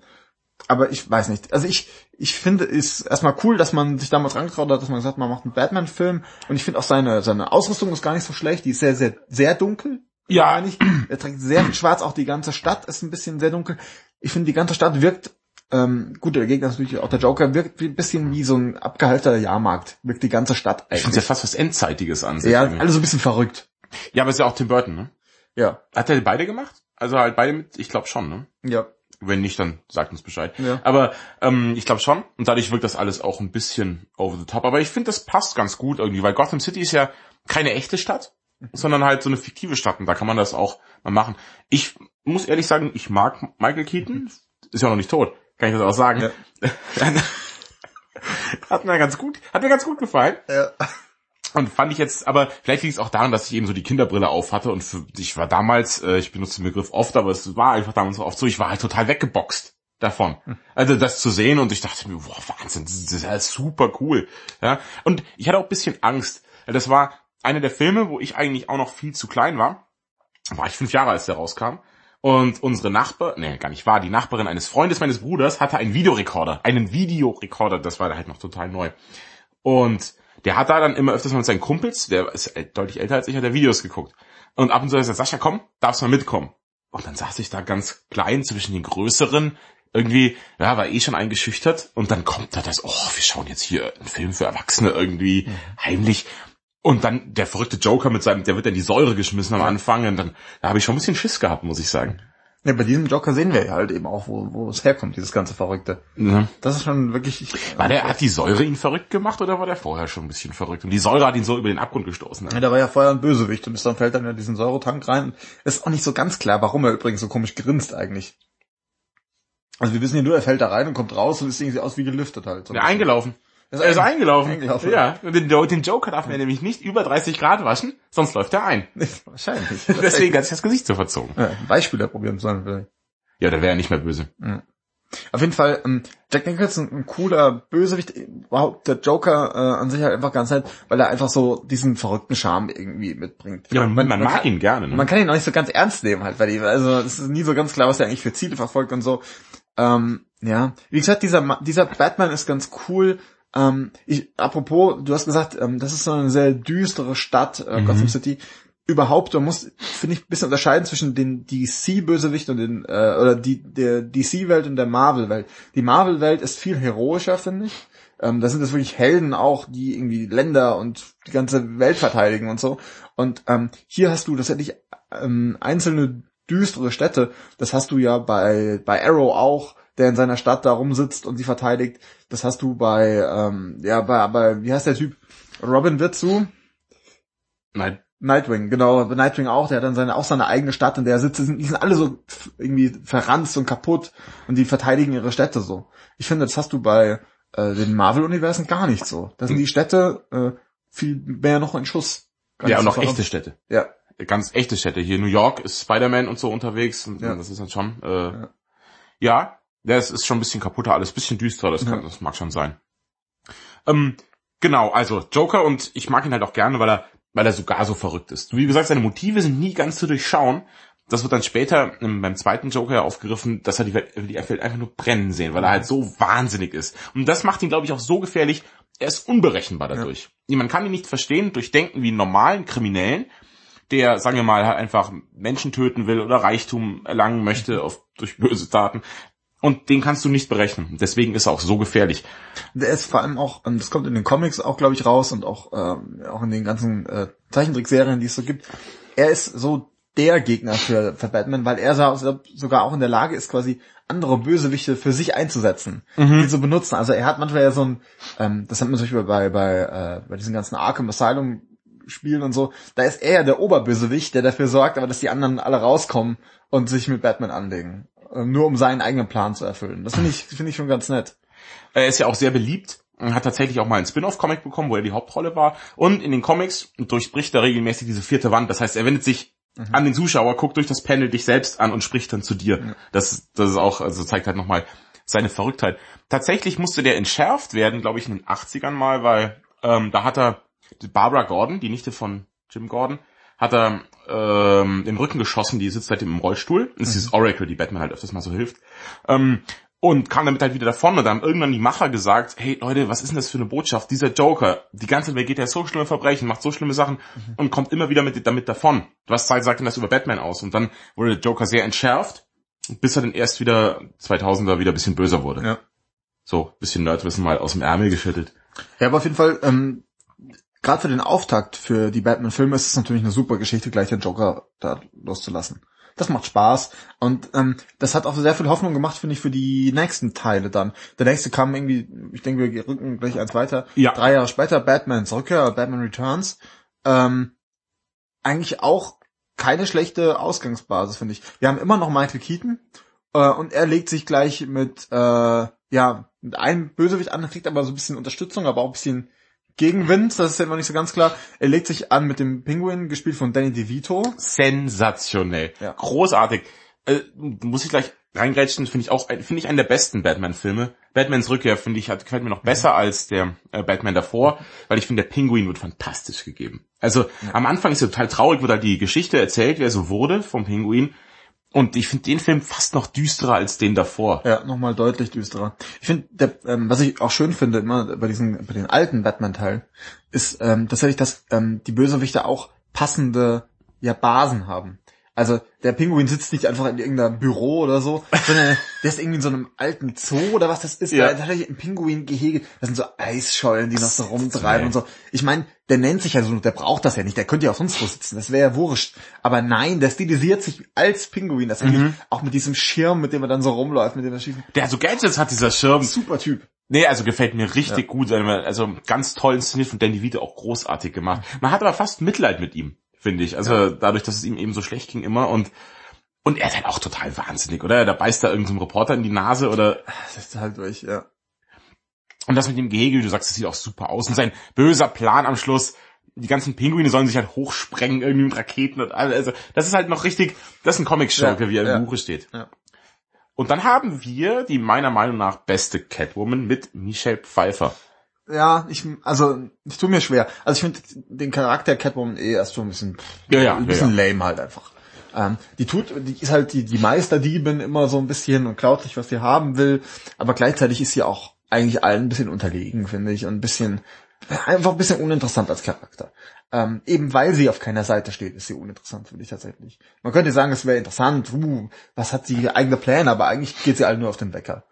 aber ich weiß nicht. Also ich, ich finde es erstmal cool, dass man sich damals rangetraut hat, dass man gesagt hat, man macht einen Batman-Film. Und ich finde auch seine, seine Ausrüstung ist gar nicht so schlecht. Die ist sehr, sehr, sehr dunkel. Ja. meine ich. Er trägt sehr viel schwarz. Auch die ganze Stadt ist ein bisschen sehr dunkel. Ich finde, die ganze Stadt wirkt, ähm, gut, der Gegner ist natürlich auch der Joker, wirkt ein bisschen wie so ein abgehaltener Jahrmarkt. Wirkt die ganze Stadt Ich finde ja fast was Endzeitiges an. sich Ja, irgendwie. alle so ein bisschen verrückt. ja, aber ist ja auch Tim Burton, ne? Ja, Hat er beide gemacht? Also halt beide mit, ich glaube schon, ne? ja, Wenn nicht, dann sagt uns Bescheid. Ja. Aber ähm, ich glaube schon. Und dadurch wirkt das alles auch ein bisschen over the top. Aber ich finde, das passt ganz gut irgendwie, weil Gotham City ist ja keine echte Stadt, sondern halt so eine fiktive Stadt. Und da kann man das auch mal machen. Ich muss ehrlich sagen, ich mag Michael Keaton. Ist ja noch nicht tot. Kann ich das auch sagen. Ja. [laughs] hat mir ganz gut, hat mir ganz gut gefallen. ja. Und fand ich jetzt, aber vielleicht liegt es auch daran, dass ich eben so die Kinderbrille auf hatte und für, ich war damals, äh, ich benutze den Begriff oft, aber es war einfach damals so oft so, ich war halt total weggeboxt davon. Also das zu sehen und ich dachte mir, boah, Wahnsinn, das ist ja super cool. Ja? Und ich hatte auch ein bisschen Angst, das war einer der Filme, wo ich eigentlich auch noch viel zu klein war. War ich fünf Jahre, als der rauskam. Und unsere Nachbar, nee, gar nicht war, die Nachbarin eines Freundes meines Bruders hatte einen Videorekorder. Einen Videorekorder, das war da halt noch total neu. Und der hat da dann immer öfters mal mit seinen Kumpels, der ist deutlich älter als ich, hat der Videos geguckt. Und ab und zu hat er gesagt, Sascha, komm, darfst mal mitkommen. Und dann saß ich da ganz klein zwischen den Größeren, irgendwie, ja, war eh schon eingeschüchtert. Und dann kommt da das, oh, wir schauen jetzt hier einen Film für Erwachsene irgendwie heimlich. Und dann der verrückte Joker mit seinem, der wird in die Säure geschmissen am Anfang. Und dann, da habe ich schon ein bisschen Schiss gehabt, muss ich sagen. Ja, bei diesem Joker sehen wir ja halt eben auch, wo, wo es herkommt, dieses ganze Verrückte. Ja. Das ist schon wirklich... War der, hat die Säure ihn verrückt gemacht oder war der vorher schon ein bisschen verrückt? Und die Säure hat ihn so über den Abgrund gestoßen. Ja, der war ja vorher ein Bösewicht und ist dann fällt dann ja diesen Säuretank rein. Ist auch nicht so ganz klar, warum er übrigens so komisch grinst eigentlich. Also wir wissen ja nur, er fällt da rein und kommt raus und ist irgendwie aus wie gelüftet halt. So Ja, bisschen. Eingelaufen. Er Er ist eingelaufen. Eingelaufen. Ja. Den, den Joker darf man nämlich nicht über 30 Grad waschen, sonst läuft er ein. Wahrscheinlich. [laughs] Deswegen hat sich das Gesicht so verzogen. Ja, Beispieler probieren sollen vielleicht. Ja, da wäre er nicht mehr böse. Auf jeden Fall, ähm, Jack Nicholson, ein cooler Bösewicht, überhaupt der Joker äh, an sich halt einfach ganz nett, weil er einfach so diesen verrückten Charme irgendwie mitbringt. Ja, man, man, mag kann, ihn gerne. Ne? Man kann ihn auch nicht so ganz ernst nehmen halt, weil die, also es ist nie so ganz klar, was er eigentlich für Ziele verfolgt und so. Ähm, ja, wie gesagt, dieser dieser Batman ist ganz cool. Ähm, ich, apropos, du hast gesagt, ähm, das ist so eine sehr düstere Stadt, äh, Gotham City. Überhaupt, man muss, finde ich, ein bisschen unterscheiden zwischen den DC-Bösewicht und den, äh, oder die, der DC-Welt und der Marvel-Welt. Die Marvel-Welt ist viel heroischer, finde ich. Ähm, da sind es wirklich Helden auch, die irgendwie Länder und die ganze Welt verteidigen und so. Und ähm, hier hast du tatsächlich ähm, einzelne düstere Städte. Das hast du ja bei, bei Arrow auch, der in seiner Stadt da rumsitzt und sie verteidigt. Das hast du bei, ähm, ja, bei, bei, wie heißt der Typ? Robin Witzu? Nein. Nightwing, genau, bei Nightwing auch, der hat dann seine, auch seine eigene Stadt, in der er sitzt, die sind, die sind alle so irgendwie verranzt und kaputt und die verteidigen ihre Städte so. Ich finde, das hast du bei äh, den Marvel-Universen gar nicht so. Da sind die Städte äh, viel mehr noch in Schuss. Gar Ja, und noch echte Städte. Ja, Ganz echte Städte. Hier New York ist Spider-Man und so unterwegs. Und Ja. Das ist dann schon, äh, Ja. ja. Ja. Ist schon ein bisschen kaputter, alles ein bisschen düsterer, das, kann, Ja. das mag schon sein. Ähm, genau, also Joker und ich mag ihn halt auch gerne, weil er, weil er sogar so verrückt ist. Wie gesagt, seine Motive sind nie ganz zu durchschauen. Das wird dann später ähm, beim zweiten Joker ja aufgegriffen, dass er die Welt, die Welt einfach nur brennen sehen, weil er halt so wahnsinnig ist. Und das macht ihn, glaube ich, auch so gefährlich. Er ist unberechenbar dadurch. Man kann ihn nicht verstehen, durchdenken wie einen normalen Kriminellen, der, sagen wir mal, halt einfach Menschen töten will oder Reichtum erlangen möchte auf, durch böse Taten. Und den kannst du nicht berechnen. Deswegen ist er auch so gefährlich. Der ist vor allem auch, und das kommt in den Comics auch, glaube ich, raus und auch, ähm, auch in den ganzen äh, Zeichentrickserien, die es so gibt. Er ist so der Gegner für, für Batman, weil er so, sogar auch in der Lage ist, quasi andere Bösewichte für sich einzusetzen, die zu benutzen. Also er hat manchmal ja so ein, ähm, das hat man zum Beispiel bei, bei, äh, bei diesen ganzen Arkham Asylum Spielen und so, da ist er ja der Oberbösewicht, der dafür sorgt, aber dass die anderen alle rauskommen und sich mit Batman anlegen. Äh, Nur um seinen eigenen Plan zu erfüllen. Das finde ich, finde ich schon ganz nett. Er ist ja auch sehr beliebt. Er hat tatsächlich auch mal einen Spin-off-Comic bekommen, wo er die Hauptrolle war. Und in den Comics durchbricht er regelmäßig diese vierte Wand. Das heißt, er wendet sich an den Zuschauer, guckt durch das Panel dich selbst an und spricht dann zu dir. Das, das ist auch, also zeigt halt nochmal seine Verrücktheit. Tatsächlich musste der entschärft werden, glaube ich, in den 80ern mal, weil ähm, da hat er Barbara Gordon, die Nichte von Jim Gordon, hat er ähm, im Rücken geschossen, die sitzt seitdem im Rollstuhl. Das ist dieses Oracle, die Batman halt öfters mal so hilft. Ähm, und kam damit halt wieder davon und dann haben irgendwann die Macher gesagt, hey Leute, was ist denn das für eine Botschaft? Dieser Joker, die ganze Welt geht ja so schlimme Verbrechen, macht so schlimme Sachen und kommt immer wieder mit, damit davon. Was sagt denn das über Batman aus? Und dann wurde der Joker sehr entschärft, bis er dann erst wieder 2000er wieder ein bisschen böser wurde. Ja. So, bisschen Nerdwissen mal aus dem Ärmel geschüttelt. Ja, aber auf jeden Fall, ähm, gerade für den Auftakt für die Batman-Filme ist es natürlich eine super Geschichte, gleich den Joker da loszulassen. Das macht Spaß und ähm, das hat auch sehr viel Hoffnung gemacht, finde ich, für die nächsten Teile dann. Der nächste kam irgendwie, ich denke, wir rücken gleich eins weiter. Ja. Drei Jahre später, Batman's Rückkehr, Batman Returns. Ähm, eigentlich auch keine schlechte Ausgangsbasis, finde ich. Wir haben immer noch Michael Keaton äh, und er legt sich gleich mit, äh, ja, mit einem Bösewicht an, kriegt aber so ein bisschen Unterstützung, aber auch ein bisschen Gegenwind, das ist ja immer nicht so ganz klar. Er legt sich an mit dem Pinguin, gespielt von Danny DeVito. Sensationell. Ja. Großartig. Äh, muss ich gleich reingrätschen, finde ich auch, finde ich einen der besten Batman-Filme. Batmans Rückkehr, finde ich, hat, gefällt mir noch besser als der äh, Batman davor, weil ich finde, der Pinguin wird fantastisch gegeben. Also, am Anfang ist er total traurig, wird halt die Geschichte erzählt, wer so wurde vom Pinguin. Und ich finde den Film fast noch düsterer als den davor. Ja, nochmal deutlich düsterer. Ich finde, ähm, was ich auch schön finde, immer bei diesen, bei den alten Batman-Teilen, ist ähm, tatsächlich, dass ähm, die Bösewichte auch passende ja, Basen haben. Also der Pinguin sitzt nicht einfach in irgendeinem Büro oder so, sondern [laughs] der ist irgendwie in so einem alten Zoo oder was das ist. Ja. Da hat er ein Pinguingehege. Das sind so Eisschollen, die noch so rumtreiben und so. Ich meine, der nennt sich ja so, der braucht das ja nicht. Der könnte ja auch sonst wo sitzen. Das wäre ja wurscht. Aber nein, der stilisiert sich als Pinguin. Das Mhm. auch mit diesem Schirm, mit dem er dann so rumläuft, mit dem er schießt. Der so Gadgets hat, dieser Schirm. Super Typ. Nee, also gefällt mir richtig gut. Also ganz toll inszeniert von Danny Vito auch großartig gemacht. Man hat aber fast Mitleid mit ihm, finde ich. Also dadurch, dass es ihm eben so schlecht ging immer und und er ist halt auch total wahnsinnig, oder? Da beißt da irgendein Reporter in die Nase oder Das ist halt durch, ja. und das mit dem Gehege, wie du sagst, das sieht auch super aus. Und sein böser Plan am Schluss, die ganzen Pinguine sollen sich halt hochsprengen irgendwie mit Raketen und alles. Also das ist halt noch richtig, das ist ein Comic-Schurke, Ja, wie er im ja. Buche steht. Ja. Und dann haben wir die meiner Meinung nach beste Catwoman mit Michelle Pfeiffer. Ja, ich, also, ich tue mir schwer. Also ich finde den Charakter Catwoman eh erst so ein bisschen, Ja, ja, ein bisschen ja, lame halt einfach. Ähm, die tut, die ist halt die, die Meisterdiebin immer so ein bisschen und klaut sich, was sie haben will, aber gleichzeitig ist sie auch eigentlich allen ein bisschen unterlegen, finde ich, und ein bisschen, einfach ein bisschen uninteressant als Charakter. Ähm, eben weil sie auf keiner Seite steht, ist sie uninteressant, finde ich tatsächlich. Man könnte sagen, es wäre interessant, uh, was hat sie eigene Pläne, aber eigentlich geht sie halt nur auf den Wecker.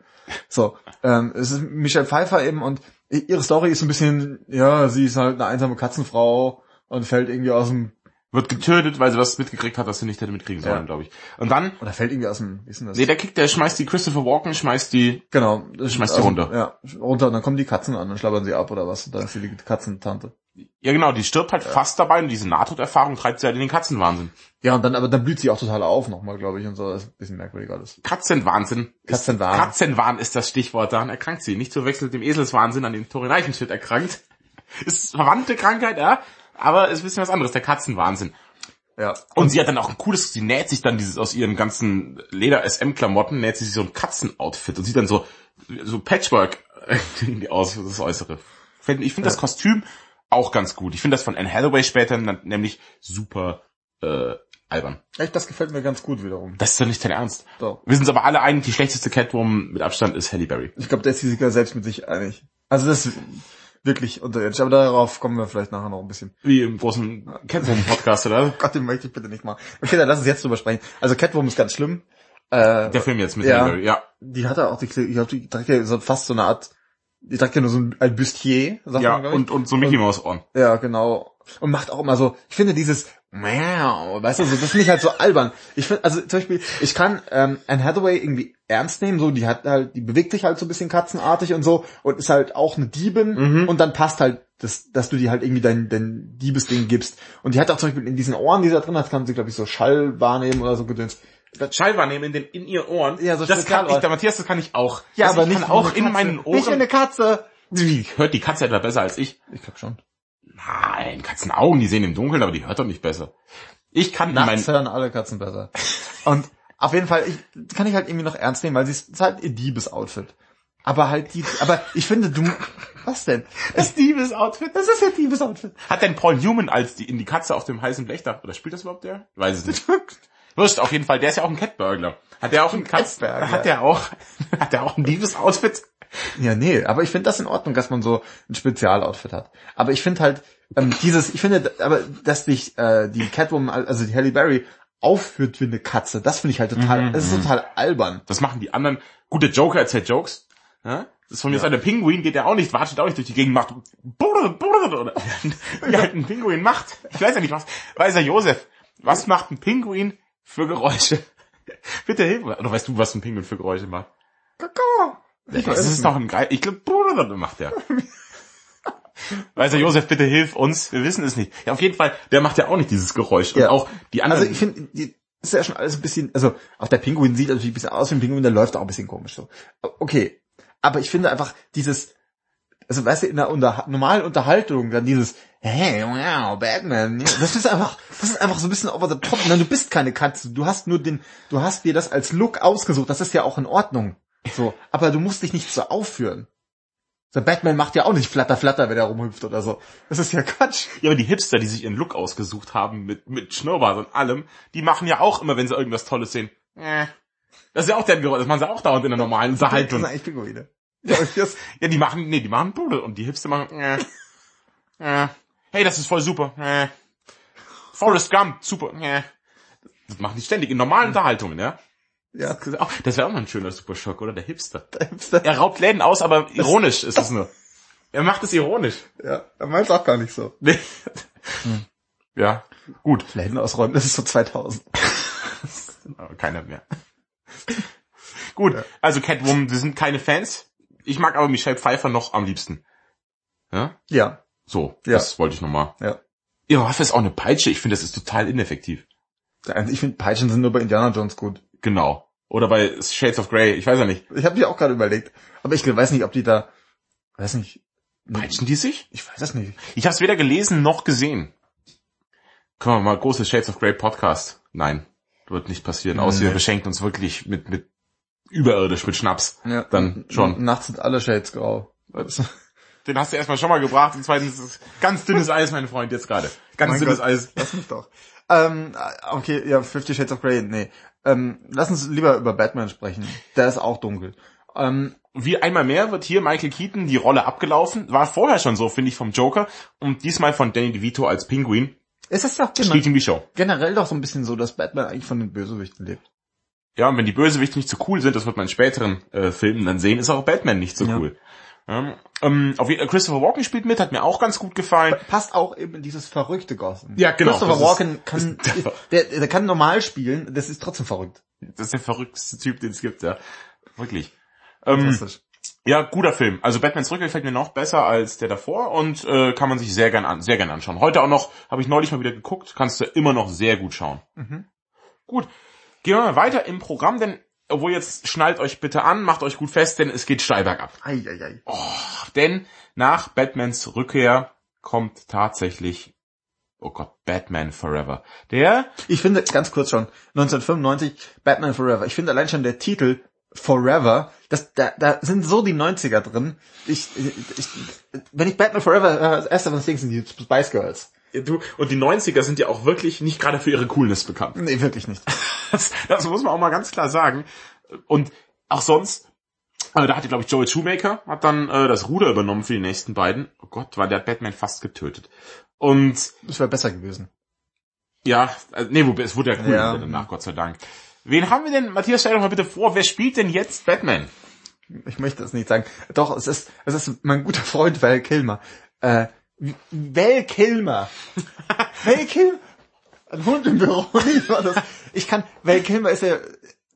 So, ähm, es ist Michelle Pfeiffer eben und ihre Story ist ein bisschen, ja, sie ist halt eine einsame Katzenfrau und fällt irgendwie aus dem, Wird getötet, weil sie was mitgekriegt hat, was sie nicht hätte mitkriegen sollen, Ja. glaube ich. Und dann, oder fällt irgendwie aus dem, wie ist denn das? nee, der kickt, der schmeißt die Christopher Walken, schmeißt die, Genau. Schmeißt die runter. Ja, runter und dann kommen die Katzen an und schlabbern sie ab oder was. Und dann ist sie die Katzentante. Ja genau, die stirbt halt fast dabei und diese Nahtoderfahrung treibt sie halt in den Katzenwahnsinn. Ja, und dann, aber dann blüht sie auch total auf nochmal, glaube ich, und so. Das ist ein bisschen merkwürdig alles. Katzenwahnsinn. ist- Katzenwahn. Katzenwahn ist das Stichwort, daran erkrankt sie. Nicht zu mit dem Eselswahnsinn, an dem Tori Reichenschnitt erkrankt. [laughs] Ist verwandte Krankheit, ja, aber ist ein bisschen was anderes, der Katzenwahnsinn. Ja. Und sie hat dann auch ein cooles, sie näht sich dann dieses aus ihren ganzen Leder-SM-Klamotten, näht sie sich so ein Katzenoutfit und sieht dann so, so Patchwork [laughs] irgendwie aus, das Äußere. Ich finde das Kostüm auch ganz gut. Ich finde das von Anne Hathaway später nämlich super äh, albern. Echt, das gefällt mir ganz gut wiederum. Das ist doch nicht dein Ernst. So. Wir sind uns aber alle einig, die schlechteste Catwoman mit Abstand ist Halle Berry. Ich glaube, der ist sich sogar selbst mit sich einig. Also das ist wirklich unterirdisch. Aber darauf kommen wir vielleicht nachher noch ein bisschen. Wie im großen Catwoman-Podcast, oder? [laughs] Gott, den möchte ich bitte nicht machen. Okay, dann lass uns jetzt drüber sprechen. Also Catwoman ist ganz schlimm. Äh, Der Film jetzt mit Ja. Halle Berry, ja. die hat ja auch die, ich glaube, die trägt ja so fast so eine Art, die trägt ja nur so ein, ein Bustier, sagt Ja, man, ich. und, und so Mickey Mouse Ohren. Ja, genau. Und macht auch immer so, ich finde dieses Meow, weißt du, so, das finde ich halt so albern. Ich finde, also zum Beispiel, ich kann ähm, Anne Hathaway irgendwie ernst nehmen, so, die hat halt, die bewegt sich halt so ein bisschen katzenartig und so und ist halt auch eine Diebin Mhm. und dann passt halt, das, dass du die halt irgendwie dein, dein Diebesding gibst. Und die hat auch zum Beispiel in diesen Ohren, die sie da drin hat, kann sie, glaube ich, so Schall wahrnehmen oder so gedöns. Schall wahrnehmen in, den, in ihr Ohren. Ja, so das kann ich, der Matthias, das kann ich auch. Ja, Also aber ich nicht auch in meinen Nicht wie Ohren. eine Katze. Hört die Katze etwa besser als ich? Ich glaube schon. Nein, Katzenaugen, die sehen im Dunkeln, aber die hört doch nicht besser. Ich kann in Nachts meinen, hören alle Katzen besser. Und auf jeden Fall, ich, kann ich halt irgendwie noch ernst nehmen, weil sie ist, halt ihr Diebes-Outfit. Aber halt die, aber ich finde, du, was denn? das Diebes-Outfit. Das ist ihr Diebes-Outfit. Hat denn Paul Newman als die, in die Katze auf dem heißen Blechdach, oder spielt das überhaupt der? Ich weiß es nicht. Wurscht, auf jeden Fall, der ist ja auch ein Catburglar. Hat der auch ein Katz, hat der auch, [laughs] hat der auch ein Diebes-Outfit? Ja, nee, aber ich finde das in Ordnung, dass man so ein Spezialoutfit hat. Aber ich finde halt, ähm, dieses, ich finde, aber, dass dich, äh, die Catwoman, also die Halle Berry, aufführt wie eine Katze, das finde ich halt total, Mhm, das ist total albern. Das machen die anderen. Gut, der Joker erzählt Jokes. Ja? Das ist von mir Ja. ja. der Pinguin geht der auch nicht, wartet auch nicht durch die Gegend, macht oder [laughs] wie halt ein Pinguin macht. Ich weiß ja nicht was. Weiß er Josef, was macht ein Pinguin für Geräusche? [laughs] Bitte hilf mir. Oder weißt du, was ein Pinguin für Geräusche macht? Kakao. Ich Das ist doch ein geil. Ich glaube, macht der. [laughs] Weißt du, Josef, bitte hilf uns. Wir wissen es nicht. Ja, auf jeden Fall, der macht ja auch nicht dieses Geräusch. Und Ja. auch die anderen. Also ich finde, ist ja schon alles ein bisschen, also auch der Pinguin sieht natürlich ein bisschen aus wie ein Pinguin, der läuft auch ein bisschen komisch so. Okay, aber ich finde einfach dieses, also weißt du, in der unter, normalen Unterhaltung dann dieses, hey, wow, Batman, das ist einfach, das ist einfach so ein bisschen over the top. Nein, du bist keine Katze, du hast nur den, du hast dir das als Look ausgesucht, das ist ja auch in Ordnung. So, aber du musst dich nicht so aufführen. Der Batman macht ja auch nicht flatter flatter, wenn er rumhüpft oder so. Das ist ja Quatsch. Ja, aber die Hipster, die sich ihren Look ausgesucht haben mit, mit Schnurrbart und allem, die machen ja auch immer, wenn sie irgendwas Tolles sehen. Äh. Das ist ja auch der Geräusch, das machen sie auch dauernd in der normalen Das Unterhaltung. sind eigentlich Pinguine. Ja, das, [laughs] Ja, die machen, nee, die machen Pudel und die Hipster machen, äh. [laughs] Äh. Hey, das ist voll super. Äh. Forrest Gump, super. Äh. Das machen die ständig in normalen Unterhaltungen, ja. Ja. Das wäre auch mal ein schöner Superschock, oder? Der Hipster. Der Hipster. Er raubt Läden aus, aber ironisch ist es nur. Er macht es ironisch. Ja, er meint auch gar nicht so. Nee. Ja, gut. Läden ausräumen, das ist so 2000. [laughs] Aber keiner mehr. gut, also Catwoman, wir sind keine Fans. Ich mag aber Michelle Pfeiffer noch am liebsten. Ja? Ja. So, Ja. das wollte ich nochmal. Ja. Ihre Waffe ist auch eine Peitsche. Ich finde, das ist total ineffektiv. Ich finde, Peitschen sind nur bei Indiana Jones gut. Genau. Oder bei Shades of Grey. Ich weiß ja nicht. Ich habe mich auch gerade überlegt. Aber ich weiß nicht, ob die da, weiß nicht, Peitschen die sich? ich weiß es nicht. Ich habe es weder gelesen noch gesehen. Können wir mal großes Shades of Grey Podcast? Nein, wird nicht passieren. Außer Nee. ihr beschenkt uns wirklich mit mit überirdisch mit Schnaps. Ja. Dann schon. Nachts sind alle Shades grau. Den hast du erstmal schon mal gebracht und zweitens ganz dünnes Eis, mein Freund, jetzt gerade. Ganz Mein dünnes Gott. Eis. Lass mich doch. Ähm, okay, ja, Fifty Shades of Grey, nee. Ähm, lass uns lieber über Batman sprechen. Der ist auch dunkel. Ähm, Wie einmal mehr wird hier Michael Keaton die Rolle abgelaufen. War vorher schon so, finde ich, vom Joker. Und diesmal von Danny DeVito als Pinguin. es ist doch generell, ihm die Show. generell doch so ein bisschen so, dass Batman eigentlich von den Bösewichten lebt. Ja, und wenn die Bösewichte nicht so cool sind, das wird man in späteren äh, Filmen dann sehen, ist auch Batman nicht so Ja. cool. Ähm, ähm, auf jeden, Christopher Walken spielt mit, hat mir auch ganz gut gefallen. Passt auch eben in dieses verrückte Gotham. Ja, genau, Christopher das ist- Walken kann, der, der kann normal spielen, das ist trotzdem verrückt. Das ist der verrückteste Typ, den es gibt, ja. Wirklich. Ähm, ja, guter Film. Also Batmans Rückkehr gefällt mir noch besser als der davor und äh, kann man sich sehr gern an, sehr gern anschauen. Heute auch noch, habe ich neulich mal wieder geguckt, kannst du immer noch sehr gut schauen. Mhm. Gut. Gehen wir mal weiter im Programm, denn obwohl jetzt schnallt euch bitte an, macht euch gut fest, denn es geht steil bergab. Ei, ei, ei. Denn nach Batmans Rückkehr kommt tatsächlich, oh Gott, Batman Forever. Der, Ich finde, ganz kurz schon, 1995, Batman Forever. Ich finde allein schon der Titel Forever, das, da, da sind so die 90er drin. Ich, ich, wenn ich Batman Forever, höre, das erste, was ich denke, sind die Spice Girls. du, und die 90er sind ja auch wirklich nicht gerade für ihre Coolness bekannt. Nee, wirklich nicht. Das, das muss man auch mal ganz klar sagen. Und auch sonst, äh, da hatte, glaube ich, Joel Shoemaker, hat dann äh, das Ruder übernommen für die nächsten beiden. Oh Gott, war der Batman fast getötet. Und Das wäre besser gewesen. ja, äh, nee, es wurde ja cool Ja. danach, Gott sei Dank. Wen haben wir denn, Matthias, stell doch mal bitte vor, wer spielt denn jetzt Batman? Ich möchte es nicht sagen. Doch, es ist, es ist mein guter Freund Val Kilmer. Äh, Val Kilmer. [laughs] Val Kilmer. Ein Hund im Büro. [laughs] Wie war das? Ich kann, Val Kilmer ist ja,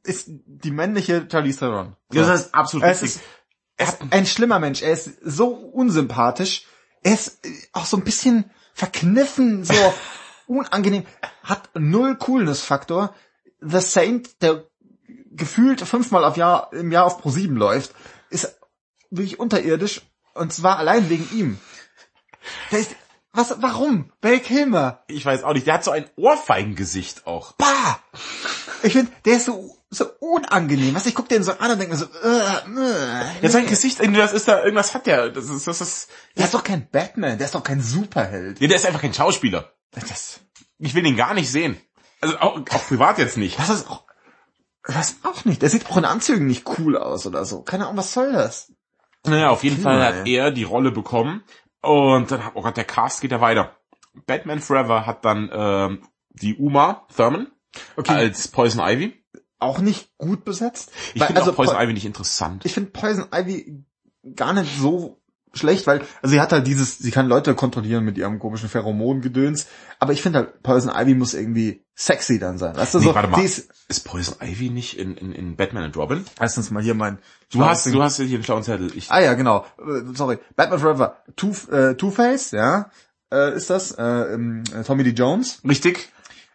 ist die männliche Charlize Theron. Das ist absolut Es richtig. ist, er ist ein schlimmer Mensch. Er ist so unsympathisch. Er ist äh, auch so ein bisschen verkniffen, so [laughs] unangenehm. Hat null Coolness-Faktor. The Saint, der gefühlt fünfmal auf Jahr, im Jahr auf Pro 7 läuft, ist wirklich unterirdisch. Und zwar allein wegen ihm. Der ist, was, warum? Val Kilmer. Ich weiß auch nicht, der hat so ein Ohrfeigengesicht auch. Bah! Ich finde, der ist so, so unangenehm. Was ich guck den so an und denke mir so, äh, äh, Ja, sein Gesicht, das ist da, irgendwas hat der, das ist, das ist, Der ist doch kein Batman, der ist doch kein Superheld. ja, der ist einfach kein Schauspieler. Das, Ich will ihn gar nicht sehen. Also auch, auch privat jetzt nicht. das ist auch, das auch nicht. Der sieht auch in Anzügen nicht cool aus oder so. Keine Ahnung, was soll das? Naja, auf jeden Fall Himmel. hat er die Rolle bekommen und dann, oh Gott, der Cast geht ja weiter. Batman Forever hat dann ähm, die Uma Thurman Okay, als Poison Ivy. auch nicht gut besetzt. Ich finde also Poison Po- Ivy nicht interessant. Ich finde Poison Ivy gar nicht so schlecht, weil also sie hat halt dieses, sie kann Leute kontrollieren mit ihrem komischen Pheromongedöns, aber ich finde halt Poison Ivy muss irgendwie sexy dann sein. Weißt du Nee, so, warte mal. ist Ist Poison Ivy nicht in, in, in Batman and Robin? erstens mal hier mein Du hast, du hast hier einen schlauen Zettel. Ich, Ah ja, genau. Äh, Sorry. Batman Forever. Two, äh, Two-Face, ja, äh, ist das. Äh, ähm, äh, Tommy Lee Jones. richtig?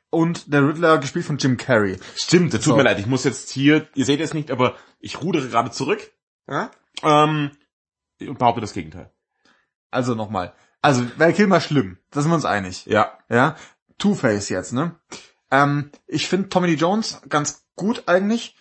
Und der Riddler gespielt von Jim Carrey. Stimmt, das tut So. mir leid. Ich muss jetzt hier, ihr seht es nicht, aber ich rudere gerade zurück. Ja? Ähm, und behaupte das Gegenteil. Also nochmal. Also, Val Kilmer schlimm. Da sind wir uns einig. Ja. Ja. Two-Face jetzt, ne? Ähm, ich finde Tommy Lee Jones ganz gut eigentlich.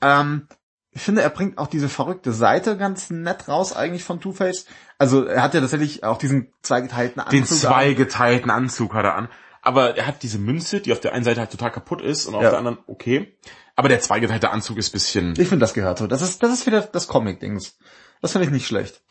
Ähm, ich finde, er bringt auch diese verrückte Seite ganz nett raus eigentlich von Two-Face. Also er hat ja tatsächlich auch diesen zweigeteilten Anzug. Den an. zweigeteilten Anzug hat er an. Aber er hat diese Münze, die auf der einen Seite halt total kaputt ist und auf Ja. der anderen okay. Aber der zweigeteilte Anzug ist bisschen, Ich finde, das gehört so. Das ist, das ist wieder das Comic-Dings. Das finde ich nicht schlecht.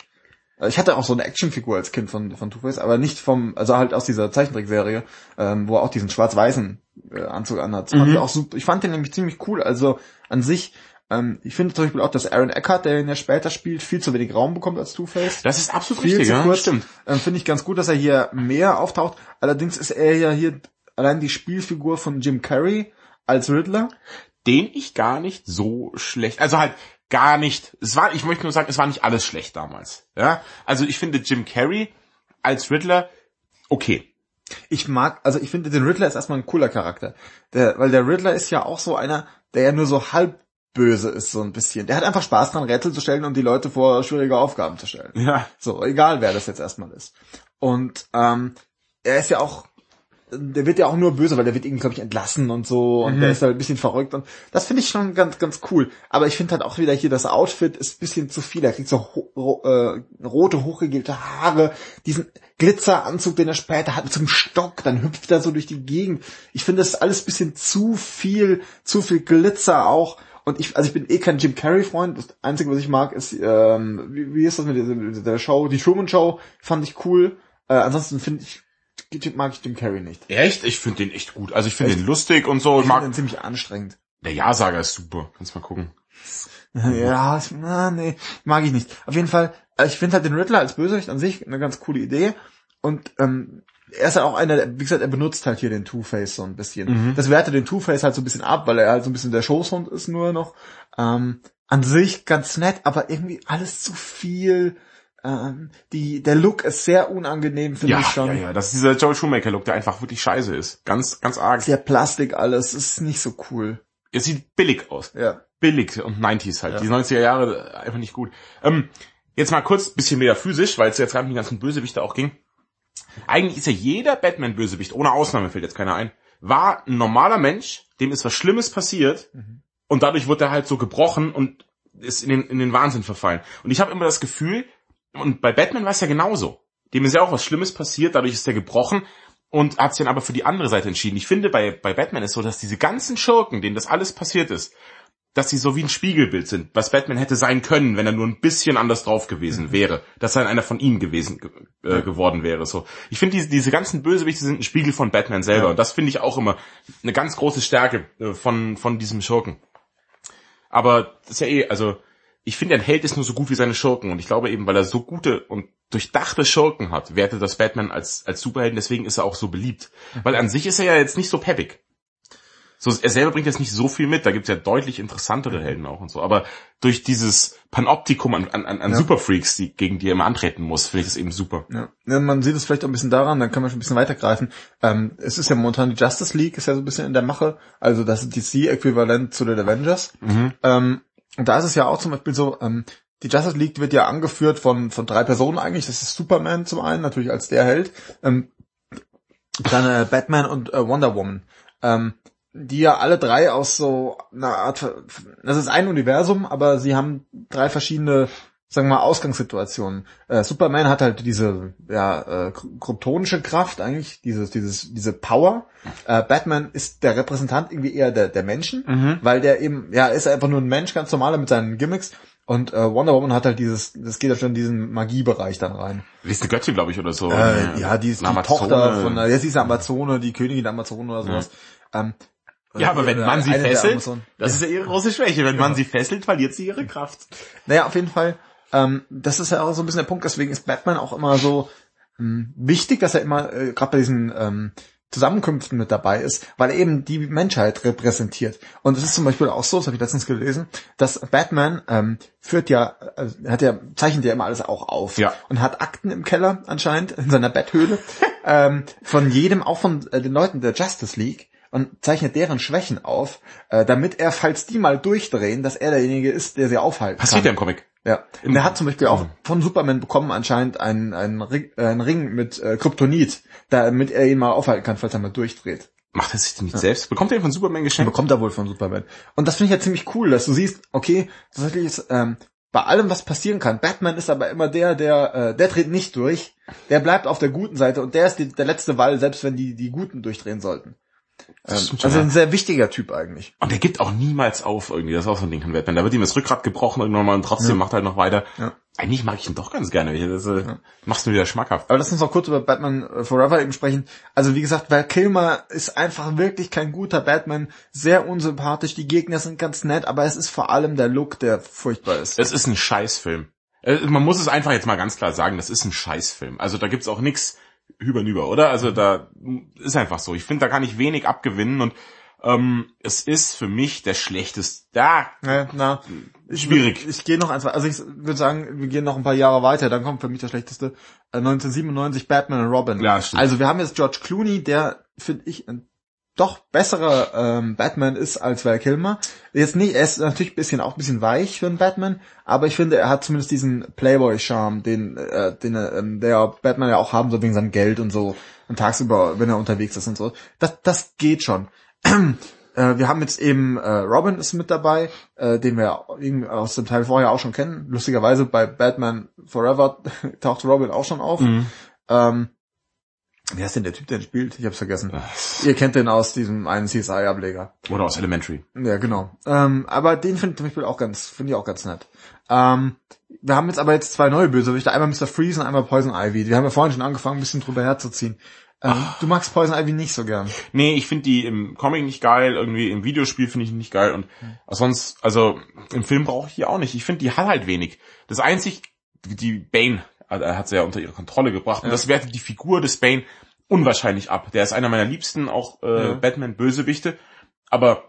Ich hatte auch so eine Actionfigur als Kind von, von Two-Face, aber nicht vom, also halt aus dieser Zeichentrickserie, ähm, wo er auch diesen schwarz-weißen äh, Anzug anhat. Das fand Mhm. ich auch super. Ich fand den nämlich ziemlich cool. Also an sich, ähm, ich finde zum Beispiel auch, dass Aaron Eckhart, der ihn ja später spielt, viel zu wenig Raum bekommt als Two-Face. Das ist absolut Viel richtig, zu ja, kurz. stimmt. Ähm, finde ich ganz gut, dass er hier mehr auftaucht. Allerdings ist er ja hier allein die Spielfigur von Jim Carrey als Riddler. Den ich gar nicht so schlecht, also halt gar nicht, es war, ich möchte nur sagen, es war nicht alles schlecht damals, ja. Also ich finde Jim Carrey als Riddler okay. Ich mag, also ich finde, den Riddler ist erstmal ein cooler Charakter. Der, weil der Riddler ist ja auch so einer, der ja nur so halb böse ist, so ein bisschen. Der hat einfach Spaß dran, Rätsel zu stellen und die Leute vor schwierige Aufgaben zu stellen. Ja. So, egal wer das jetzt erstmal ist. Und ähm, er ist ja auch, der wird ja auch nur böse, weil der wird irgendwie, glaube ich, entlassen und so und Mhm. der ist halt ein bisschen verrückt und das finde ich schon ganz, ganz cool. Aber ich finde halt auch wieder hier, das Outfit ist ein bisschen zu viel. Er kriegt so ho ro äh, rote, hochgegelte Haare, diesen Glitzeranzug, den er später hat, mit so einem Stock, dann hüpft er so durch die Gegend. Ich finde, das ist alles ein bisschen zu viel, zu viel Glitzer auch. Und ich, also ich bin eh kein Jim Carrey-Freund. Das Einzige, was ich mag, ist, ähm, wie, wie ist das mit der, der Show? Die Truman Show fand ich cool. Äh, ansonsten finde ich, mag ich Jim Carrey nicht. Echt? Ich finde den echt gut. Also ich finde den lustig und so. Ich Ich finde mag, ihn ziemlich anstrengend. der Ja-Sager ist super. Kannst mal gucken. [laughs] Ja, ich- na, nee, mag ich nicht. Auf jeden Fall, äh, ich finde halt den Riddler als Bösewicht an sich eine ganz coole Idee. Und ähm, er ist halt auch einer, der- wie gesagt, er benutzt halt hier den Two-Face so ein bisschen. Mhm. Das wertet den Two-Face halt so ein bisschen ab, weil er halt so ein bisschen der Schoßhund ist nur noch. Ähm, an sich ganz nett, aber irgendwie alles zu viel. Ähm, die, der Look ist sehr unangenehm, finde Ja, ich schon. ja, ja. Das ist dieser Joel Schumacher-Look, der einfach wirklich scheiße ist. Ganz, ganz arg. Der Plastik alles ist nicht so cool. Es sieht billig aus. Ja. billig und 90s halt. Ja. Die 90er Jahre einfach nicht gut. Ähm, jetzt mal kurz bisschen metaphysisch, weil es jetzt gerade um die ganzen Bösewichte auch ging. Eigentlich ist ja jeder Batman-Bösewicht, ohne Ausnahme fällt jetzt keiner ein, war ein normaler Mensch, dem ist was Schlimmes passiert Mhm. und dadurch wurde er halt so gebrochen und ist in den, in den Wahnsinn verfallen. Und ich habe immer das Gefühl, und bei Batman war es ja genauso. Dem ist ja auch was Schlimmes passiert, dadurch ist er gebrochen und hat sich dann aber für die andere Seite entschieden. Ich finde, bei, bei Batman ist so, dass diese ganzen Schurken, denen das alles passiert ist, dass sie so wie ein Spiegelbild sind, was Batman hätte sein können, wenn er nur ein bisschen anders drauf gewesen wäre, dass er einer von ihnen gewesen ge äh, geworden wäre. So, ich finde diese, diese ganzen Bösewichte sind ein Spiegel von Batman selber Ja. und das finde ich auch immer eine ganz große Stärke äh, von von diesem Schurken. Aber das ist ja eh, also ich finde, ein Held ist nur so gut wie seine Schurken und ich glaube eben, weil er so gute und durchdachte Schurken hat, wertet das Batman als als Superhelden, deswegen ist er auch so beliebt, weil an sich ist er ja jetzt nicht so peppig. So, er selber bringt jetzt nicht so viel mit, da gibt's ja deutlich interessantere Helden auch und so, aber durch dieses Panoptikum an, an, an Ja. Superfreaks, die, gegen die er immer antreten muss, finde ich das eben super. Ja. ja, man sieht es vielleicht auch ein bisschen daran, dann kann man schon ein bisschen weitergreifen. Ähm, es ist ja momentan die Justice League, ist ja so ein bisschen in der Mache, also das ist DC-Äquivalent zu den Avengers. Mhm. Ähm, und da ist es ja auch zum Beispiel so, ähm, die Justice League wird ja angeführt von, von drei Personen eigentlich. Das ist Superman zum einen, natürlich als der Held, ähm, dann äh, Batman und äh, Wonder Woman. Ähm, die ja alle drei aus so einer Art, das ist ein Universum, aber sie haben drei verschiedene, sagen wir mal, Ausgangssituationen. Äh, Superman hat halt diese, ja, äh, kryptonische Kraft eigentlich, dieses, dieses, diese Power. Äh, Batman ist der Repräsentant irgendwie eher der, der Menschen, Mhm. weil der eben, ja, ist einfach nur ein Mensch, ganz normaler mit seinen Gimmicks. Und äh, Wonder Woman hat halt dieses, das geht ja schon in diesen Magiebereich dann rein. Die ist eine Göttin, glaube ich, oder so. Äh, ja, die ist die Amazone. Tochter von, der, ja, sie ist eine Amazone, die Königin der Amazonen oder sowas. Ähm, Ja, aber wenn oder man sie fesselt, das ist ja ihre große Schwäche. Wenn man sie fesselt, verliert sie ihre Kraft. Naja, auf jeden Fall, ähm, das ist ja auch so ein bisschen der Punkt, deswegen ist Batman auch immer so ähm, wichtig, dass er immer, äh, gerade bei diesen ähm, Zusammenkünften mit dabei ist, weil er eben die Menschheit repräsentiert. Und es ist zum Beispiel auch so, das habe ich letztens gelesen, dass Batman ähm, führt ja, also, hat ja, zeichnet ja immer alles auch auf Ja. und hat Akten im Keller anscheinend in seiner Betthöhle [laughs] ähm, von jedem, auch von äh, den Leuten der Justice League und zeichnet deren Schwächen auf, äh, damit er, falls die mal durchdrehen, dass er derjenige ist, der sie aufhalten Passiert ja kann. im Comic. Ja. Und er hat zum Beispiel auch von Superman bekommen anscheinend einen, einen, Ring, äh, einen Ring mit äh, Kryptonit, damit er ihn mal aufhalten kann, falls er mal durchdreht. Macht er sich den nicht selbst? Bekommt er ihn von Superman geschenkt? bekommt er wohl von Superman. Und das finde ich ja ziemlich cool, dass du siehst, okay, tatsächlich ist, ähm, bei allem, was passieren kann, Batman ist aber immer der, der, äh, der dreht nicht durch, der bleibt auf der guten Seite und der ist die, der letzte Wall, selbst wenn die, die Guten durchdrehen sollten. Ähm, also ja. ein sehr wichtiger Typ eigentlich. Und der gibt auch niemals auf irgendwie. Das ist auch so ein Ding von Batman. Da wird ihm das Rückgrat gebrochen irgendwann mal und trotzdem macht er halt noch weiter. Ja. Eigentlich mag ich ihn doch ganz gerne. Das äh, machst du wieder schmackhaft. Aber lass uns noch kurz über Batman äh, Forever eben sprechen. Also wie gesagt, Val Kilmer ist einfach wirklich kein guter Batman, sehr unsympathisch, die Gegner sind ganz nett, aber es ist vor allem der Look, der furchtbar ist. Es ist ein Scheißfilm. Äh, Man muss es einfach jetzt mal ganz klar sagen, das ist ein Scheißfilm. Also da gibt's auch nix hübernüber, oder? Also da ist einfach so. Ich finde, da kann ich wenig abgewinnen und ähm, es ist für mich der schlechteste. Da, Ja, na, ich, Schwierig. Ich, gehe noch einfach, also ich würde sagen, wir gehen noch ein paar Jahre weiter, dann kommt für mich der schlechteste. Äh, 1997 Batman und Robin. Ja, stimmt. Also wir haben jetzt George Clooney, der, finde ich, ein doch besserer ähm, Batman ist als Val Kilmer. Jetzt nicht, er ist natürlich ein bisschen auch ein bisschen weich für einen Batman, aber ich finde, er hat zumindest diesen Playboy-Charme, den, äh, den ähm, der Batman ja auch haben soll wegen seinem Geld und so und tagsüber, wenn er unterwegs ist und so. Das, das geht schon. [clears throat] Äh, wir haben jetzt eben äh, Robin ist mit dabei, äh, den wir aus dem Teil vorher auch schon kennen. Lustigerweise bei Batman Forever [laughs] taucht Robin auch schon auf. Ähm, wie heißt denn der Typ, der ihn spielt? Ich hab's vergessen. Ihr kennt den aus diesem einen CSI-Ableger. oder aus Elementary. Ja, genau. Ähm, aber den finde ich zum Beispiel auch ganz, finde ich auch ganz nett. Ähm, wir haben jetzt aber jetzt zwei neue Bösewichte, einmal Mr. Freeze und einmal Poison Ivy. Wir haben ja vorhin schon angefangen, ein bisschen drüber herzuziehen. Ähm, du magst Poison Ivy nicht so gern. Nee, ich finde die im Comic nicht geil, irgendwie im Videospiel finde ich nicht geil und sonst, also im Film brauche ich die auch nicht. Ich finde, die hat halt wenig. Das einzig, die Bane äh, hat sie ja unter ihre Kontrolle gebracht und das wertet die Figur des Bane unwahrscheinlich ab. Der ist einer meiner liebsten, auch äh, Ja. Batman-Bösewichte, aber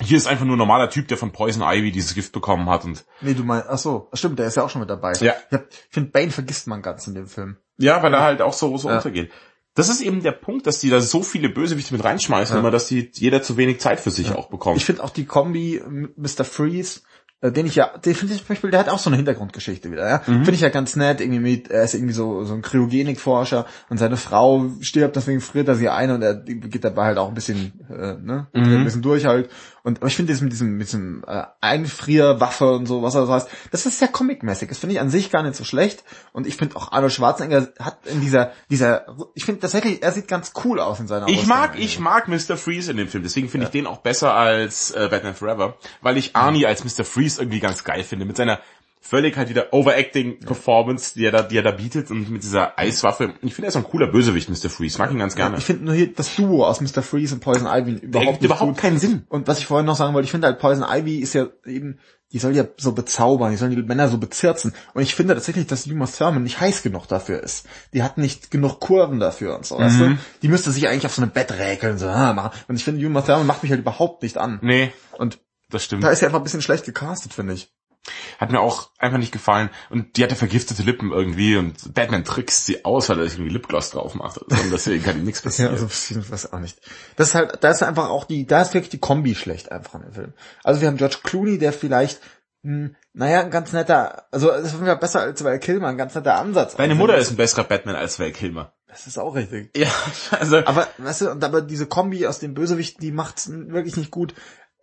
hier ist einfach nur ein normaler Typ, der von Poison Ivy dieses Gift bekommen hat und Nee, du meinst, ach so, stimmt, der ist ja auch schon mit dabei. Ja. Ich, finde, Bane vergisst man ganz in dem Film. ja, weil er halt auch so, so Ja. untergeht. Das ist eben der Punkt, dass die da so viele Bösewichte mit reinschmeißen, Ja. immer, dass die jeder zu wenig Zeit für sich auch bekommt. Ich finde auch die Kombi Mr. Freeze, den ich ja, den finde ich zum Beispiel, der hat auch so eine Hintergrundgeschichte wieder, ja. Mhm. Finde ich ja ganz nett, irgendwie mit, er ist irgendwie so, so ein Kryogenikforscher und seine Frau stirbt, deswegen friert er sie ein und er geht dabei halt auch ein bisschen, äh, ne, Mhm. ein bisschen durch halt. Und aber ich finde das mit diesem, mit diesem äh, Einfrierwaffe und so, was er so heißt, das ist sehr comic-mäßig. Das finde ich an sich gar nicht so schlecht. Und ich finde auch Arnold Schwarzenegger hat in dieser, dieser, ich finde tatsächlich, er sieht ganz cool aus in seiner Ich mag, eigentlich. ich mag Mr. Freeze in dem Film, deswegen finde ich den auch besser als äh, Batman Forever, weil ich Arnie als Mr. Freeze irgendwie ganz geil finde, mit seiner völlig halt wieder overacting Performance, die er da, die er da bietet und mit dieser Eiswaffe. Ich finde, er ist ein cooler Bösewicht, Mr. Freeze, mag ihn ganz gerne. Ich finde nur hier das Duo aus Mr. Freeze und Poison Ivy überhaupt nicht überhaupt gut. keinen Sinn. Und was ich vorhin noch sagen wollte, ich finde halt Poison Ivy ist ja eben, die soll ja so bezaubern, die sollen die Männer so bezirzen. Und ich finde tatsächlich, dass Uma Thurman nicht heiß genug dafür ist. Die hat nicht genug Kurven dafür und so, weißt Mhm. du? Die müsste sich eigentlich auf so einem Bett räkeln, so, ah, machen. Und ich finde, Uma Thurman macht mich halt überhaupt nicht an. Nee, Und das stimmt. da ist sie einfach ein bisschen schlecht gecastet, finde ich. Hat mir auch einfach nicht gefallen. Und die hatte vergiftete Lippen irgendwie und Batman trickst sie aus, weil er sich irgendwie Lipgloss drauf macht. Und deswegen kann ihm nichts [laughs] Ja, passieren. also ich weiß auch nicht. Das ist halt, da ist einfach auch die, da ist wirklich die Kombi schlecht einfach in dem Film. Also wir haben George Clooney, der vielleicht, hm, naja, ein ganz netter, also das ist besser als Val Kilmer, ein ganz netter Ansatz. Deine Mutter ist ein besserer Batman als Val Kilmer. Das ist auch richtig. Ja, [laughs] also Aber, weißt du, und aber diese Kombi aus den Bösewichten, die macht's wirklich nicht gut.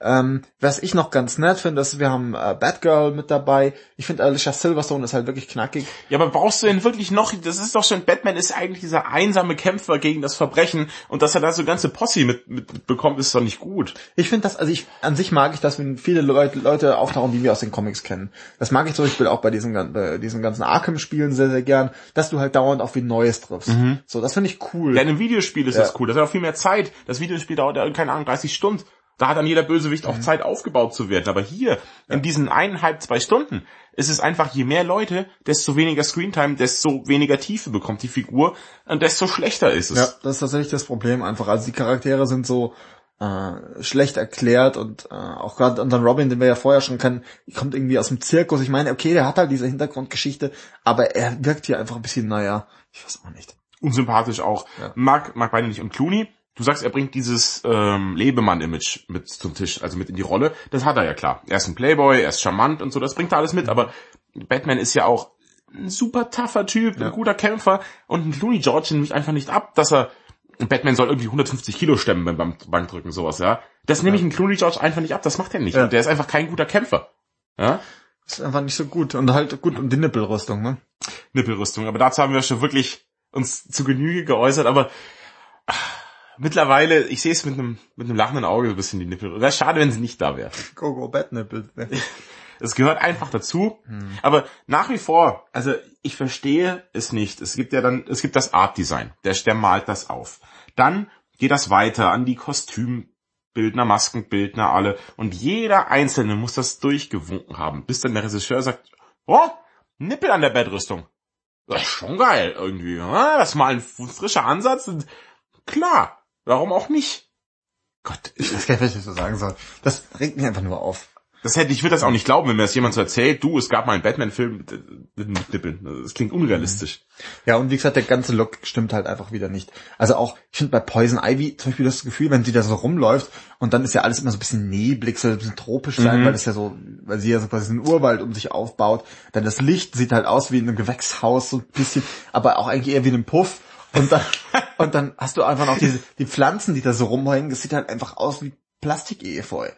Ähm, was ich noch ganz nett finde, ist, wir haben äh, Batgirl mit dabei. Ich finde Alicia Silverstone ist halt wirklich knackig. Ja, aber brauchst du denn wirklich noch, das ist doch schon, Batman ist eigentlich dieser einsame Kämpfer gegen das Verbrechen und dass er da so ganze Posse mit, mit bekommt, ist doch nicht gut. Ich finde das, also ich, an sich mag ich das, wenn viele Leute, Leute auftauchen, die wir aus den Comics kennen. Das mag ich zum Beispiel auch bei diesen, bei diesen ganzen Arkham-Spielen sehr, sehr gern, dass du halt dauernd auf wie Neues triffst. So, das finde ich cool. Ja, in einem Videospiel ist Ja. das cool, das hat auch viel mehr Zeit. Das Videospiel dauert ja, keine Ahnung, 30 Stunden. Da hat dann jeder Bösewicht auch Zeit aufgebaut zu werden. Aber hier, in diesen eineinhalb, zwei Stunden, ist es einfach, je mehr Leute, desto weniger Screentime, desto weniger Tiefe bekommt die Figur und desto schlechter ist es. Ja, das ist tatsächlich das Problem einfach. Also die Charaktere sind so äh, schlecht erklärt und äh, auch gerade unseren Robin, den wir ja vorher schon kennen, kommt irgendwie aus dem Zirkus. Ich meine, okay, der hat halt diese Hintergrundgeschichte, aber er wirkt hier einfach ein bisschen, naja, ich weiß auch nicht. unsympathisch auch. Ja. Mag, mag beide nicht. Und Clooney, du sagst, er bringt dieses ähm, Lebemann-Image mit zum Tisch, also mit in die Rolle. Das hat er ja klar. Er ist ein Playboy, er ist charmant und so, das bringt er alles mit. Aber Batman ist ja auch ein super tougher Typ, Ja. ein guter Kämpfer. Und ein Clooney George nimmt einfach nicht ab, dass er Batman soll irgendwie 150 Kilo stemmen beim Bank- Bankdrücken, sowas, ja. Das nehme ich in Clooney George einfach nicht ab, das macht er nicht. Ja. Und der ist einfach kein guter Kämpfer. Ja? Ist einfach nicht so gut. Und halt gut, und die Nippelrüstung, ne? Nippelrüstung. Aber dazu haben wir schon wirklich uns zu Genüge geäußert, aber ah, mittlerweile, ich sehe es mit einem mit einem lachenden Auge so ein bisschen die Nippel. Wäre schade, wenn sie nicht da wäre. Go, go, bad nipples. [laughs] Es gehört einfach dazu. Aber nach wie vor, also ich verstehe es nicht. Es gibt ja dann, es gibt das Art Design. Der, der malt das auf. Dann geht das weiter an die Kostümbildner, Maskenbildner, alle. Und jeder Einzelne muss das durchgewunken haben, bis dann der Regisseur sagt, oh, Nippel an der Bettrüstung. Das ist schon geil irgendwie. Das ist mal ein frischer Ansatz. Und klar, warum auch nicht? Gott, Ich weiß gar nicht, was ich so sagen soll. Das regt mich einfach nur auf. das hätte ich würde das auch nicht glauben, wenn mir das jemand so erzählt. Du, es gab mal einen Batman-Film mit, Nippeln. Das klingt unrealistisch. Ja, und wie gesagt, der ganze Look stimmt halt einfach wieder nicht. Also auch, ich finde bei Poison Ivy zum Beispiel das Gefühl, wenn sie da so rumläuft und dann ist ja alles immer so ein bisschen neblig, so ein bisschen tropisch sein, Mhm. weil das ja so, weil sie ja so quasi einen Urwald um sich aufbaut. Dann das Licht sieht halt aus wie in einem Gewächshaus, so ein bisschen, aber auch eigentlich eher wie in einem Puff. Und dann, und dann hast du einfach noch diese, die Pflanzen, die da so rumhängen, das sieht halt einfach aus wie Plastik-Efeu.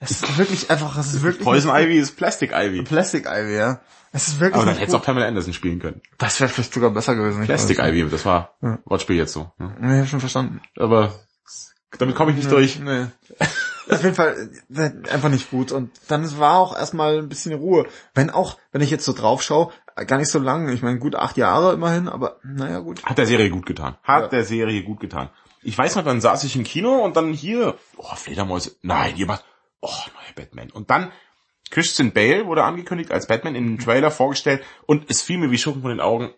Es ist wirklich einfach, es ist wirklich Poison Ivy ist Plastic Ivy. Plastic Ivy, ja. Es ist wirklich Aber dann nicht hätte es auch. Pamela Anderson spielen können. Das wäre vielleicht sogar besser gewesen. Plastic Ivy, das war Ja. Wortspiel jetzt so. Ja. nicht. Nee, hab schon verstanden. Aber damit komme ich nicht durch. Nee. Auf jeden Fall äh, einfach nicht gut. Und dann war auch erstmal ein bisschen Ruhe. Wenn auch, wenn ich jetzt so drauf schaue, gar nicht so lang. Ich meine, gut acht Jahre immerhin, aber naja, gut. Hat der Serie gut getan. Hat Ja. der Serie gut getan. Ich weiß noch, dann saß ich im Kino und dann hier, oh, Fledermäuse, nein, jemand, oh, neuer Batman. Und dann Christian Bale wurde angekündigt als Batman in dem Trailer vorgestellt und es fiel mir wie Schuppen von den Augen.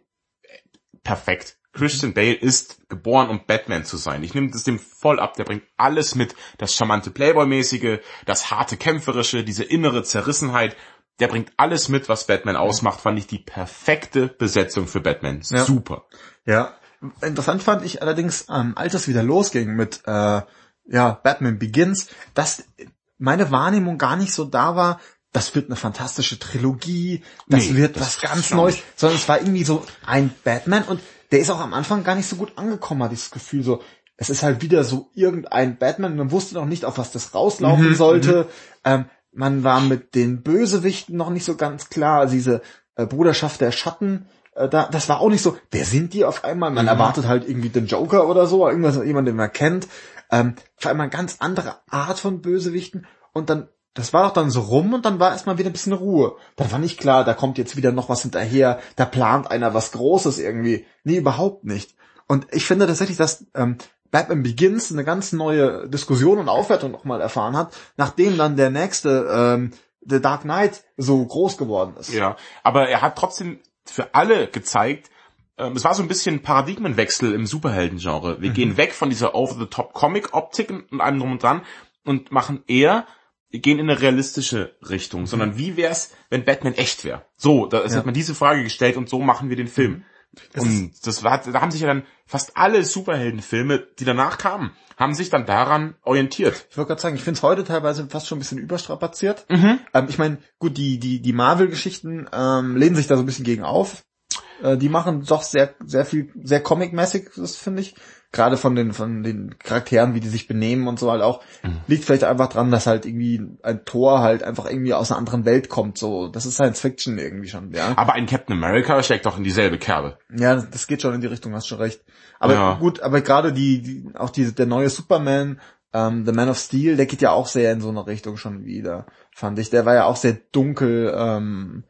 Perfekt. Christian Bale ist geboren, um Batman zu sein. Ich nehme das dem voll ab. Der bringt alles mit. Das charmante Playboy-mäßige, das harte kämpferische, diese innere Zerrissenheit. Der bringt alles mit, was Batman ausmacht. Fand ich die perfekte Besetzung für Batman. Ja. Super. Ja. Interessant fand ich allerdings, ähm, als es wieder losging mit äh, ja, Batman Begins, dass meine Wahrnehmung gar nicht so da war, das wird eine fantastische Trilogie, das Nee, wird das was ganz Neues, ich. sondern es war irgendwie so ein Batman und der ist auch am Anfang gar nicht so gut angekommen, hat dieses Gefühl so, es ist halt wieder so irgendein Batman, man wusste noch nicht, auf was das rauslaufen Mhm, sollte, ähm, man war mit den Bösewichten noch nicht so ganz klar, also diese äh, Bruderschaft der Schatten, äh, da, das war auch nicht so, wer sind die auf einmal? Man Mhm. erwartet halt irgendwie den Joker oder so, irgendwas, jemand, den man kennt. Ähm, auf einmal eine ganz andere Art von Bösewichten und dann, das war doch dann so rum und dann war erstmal wieder ein bisschen Ruhe. Dann war nicht klar, da kommt jetzt wieder noch was hinterher, da plant einer was Großes irgendwie. Nee, überhaupt nicht. Und ich finde tatsächlich, dass ähm, Batman Begins eine ganz neue Diskussion und Aufwertung nochmal erfahren hat, nachdem dann der nächste, ähm, The Dark Knight, so groß geworden ist. Ja, aber er hat trotzdem für alle gezeigt, ähm, es war so ein bisschen Paradigmenwechsel im Superhelden-Genre. Wir gehen weg von dieser Over-the-Top-Comic-Optik und allem drum und dran und machen eher, wir gehen in eine realistische Richtung, sondern wie wär's, wenn Batman echt wäre? So, da Ja. hat man diese Frage gestellt und so machen wir den Film. Und das war, da haben sich ja dann fast alle Superheldenfilme, die danach kamen, haben sich dann daran orientiert. Ich wollte gerade sagen, ich finde es heute teilweise fast schon ein bisschen überstrapaziert. Mhm. Ähm, ich meine, gut, die, die, die Marvel-Geschichten ähm, lehnen sich da so ein bisschen gegen auf. Äh, die machen doch sehr, sehr viel, sehr comic-mäßig, das finde ich. Gerade von den, von den Charakteren, wie die sich benehmen und so halt auch. Liegt vielleicht einfach dran, dass halt irgendwie ein Tor halt einfach irgendwie aus einer anderen Welt kommt, so. Das ist Science Fiction irgendwie schon, ja. Aber ein Captain America steckt doch in dieselbe Kerbe. Ja, das geht schon in die Richtung, hast schon recht. Aber Ja. gut, aber gerade die, die, auch die, der neue Superman, ähm, The Man of Steel, der geht ja auch sehr in so eine Richtung schon wieder, fand ich. Der war ja auch sehr dunkel, ähm,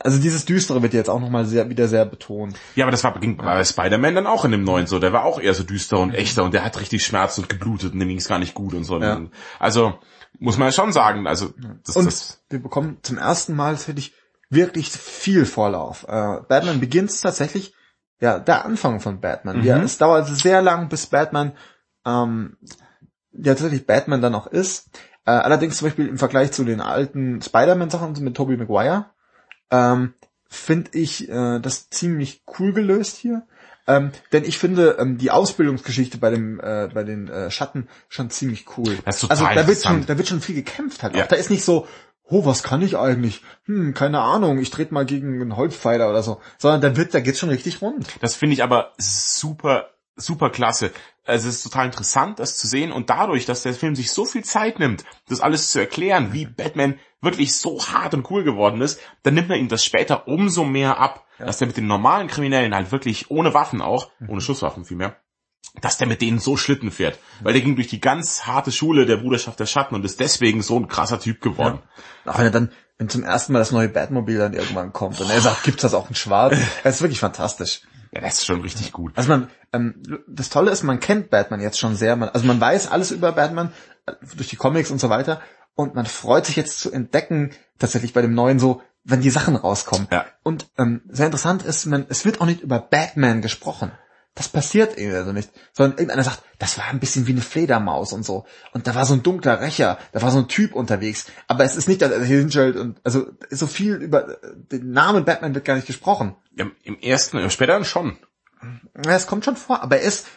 also dieses Düstere wird jetzt auch nochmal sehr, wieder sehr betont. Ja, aber das war ging bei Spider-Man dann auch in dem neuen so. Der war auch eher so düster und echter und der hat richtig Schmerz und geblutet und dem ging's gar nicht gut und so. Ja. Also muss man ja schon sagen, also das, Und das wir bekommen zum ersten Mal, das finde ich, wirklich viel Vorlauf. Äh, Batman Begins tatsächlich, ja, der Anfang von Batman. Mhm. Ja, es dauert sehr lang, bis Batman, ähm, ja, tatsächlich Batman dann auch ist. Äh, allerdings zum Beispiel im Vergleich zu den alten Spider-Man-Sachen mit Tobey Maguire, ähm, finde ich äh, das ziemlich cool gelöst hier. Ähm, denn ich finde ähm, die Ausbildungsgeschichte bei dem äh, bei den äh, Schatten schon ziemlich cool. Das ist total also da wird schon da wird schon viel gekämpft halt. Ja. Auch. Da ist nicht so, oh, was kann ich eigentlich? Hm, keine Ahnung, ich trete mal gegen einen Holzpfeiler oder so. Sondern da wird, da geht's schon richtig rund. das finde ich aber super super klasse. Also es ist total interessant, das zu sehen und dadurch, dass der Film sich so viel Zeit nimmt, das alles zu erklären, wie Batman wirklich so hart und cool geworden ist, dann nimmt man ihm das später umso mehr ab, dass er mit den normalen Kriminellen halt wirklich ohne Waffen auch, ohne Schusswaffen vielmehr, dass der mit denen so Schlitten fährt. Weil der ging durch die ganz harte Schule der Bruderschaft der Schatten und ist deswegen so ein krasser Typ geworden. Ja. Auch wenn er dann, wenn zum ersten Mal das neue Batmobil dann irgendwann kommt und er sagt, gibt's das auch in schwarz? Das [laughs] ist wirklich fantastisch. Ja, das ist schon richtig gut. Also man, ähm, das Tolle ist, man kennt Batman jetzt schon sehr. Man, also man weiß alles über Batman äh, durch die Comics und so weiter. Und man freut sich jetzt zu entdecken, tatsächlich bei dem neuen so, wenn die Sachen rauskommen. Ja. Und ähm, sehr interessant ist, man, es wird auch nicht über Batman gesprochen. Das passiert irgendwie also nicht. Sondern irgendeiner sagt, das war ein bisschen wie eine Fledermaus und so. Und da war so ein dunkler Rächer, da war so ein Typ unterwegs. Aber es ist nicht, dass er hinstellt und also so viel über den Namen Batman wird gar nicht gesprochen. Ja, Im ersten, im späteren schon. Ja, es kommt schon vor, aber er ist,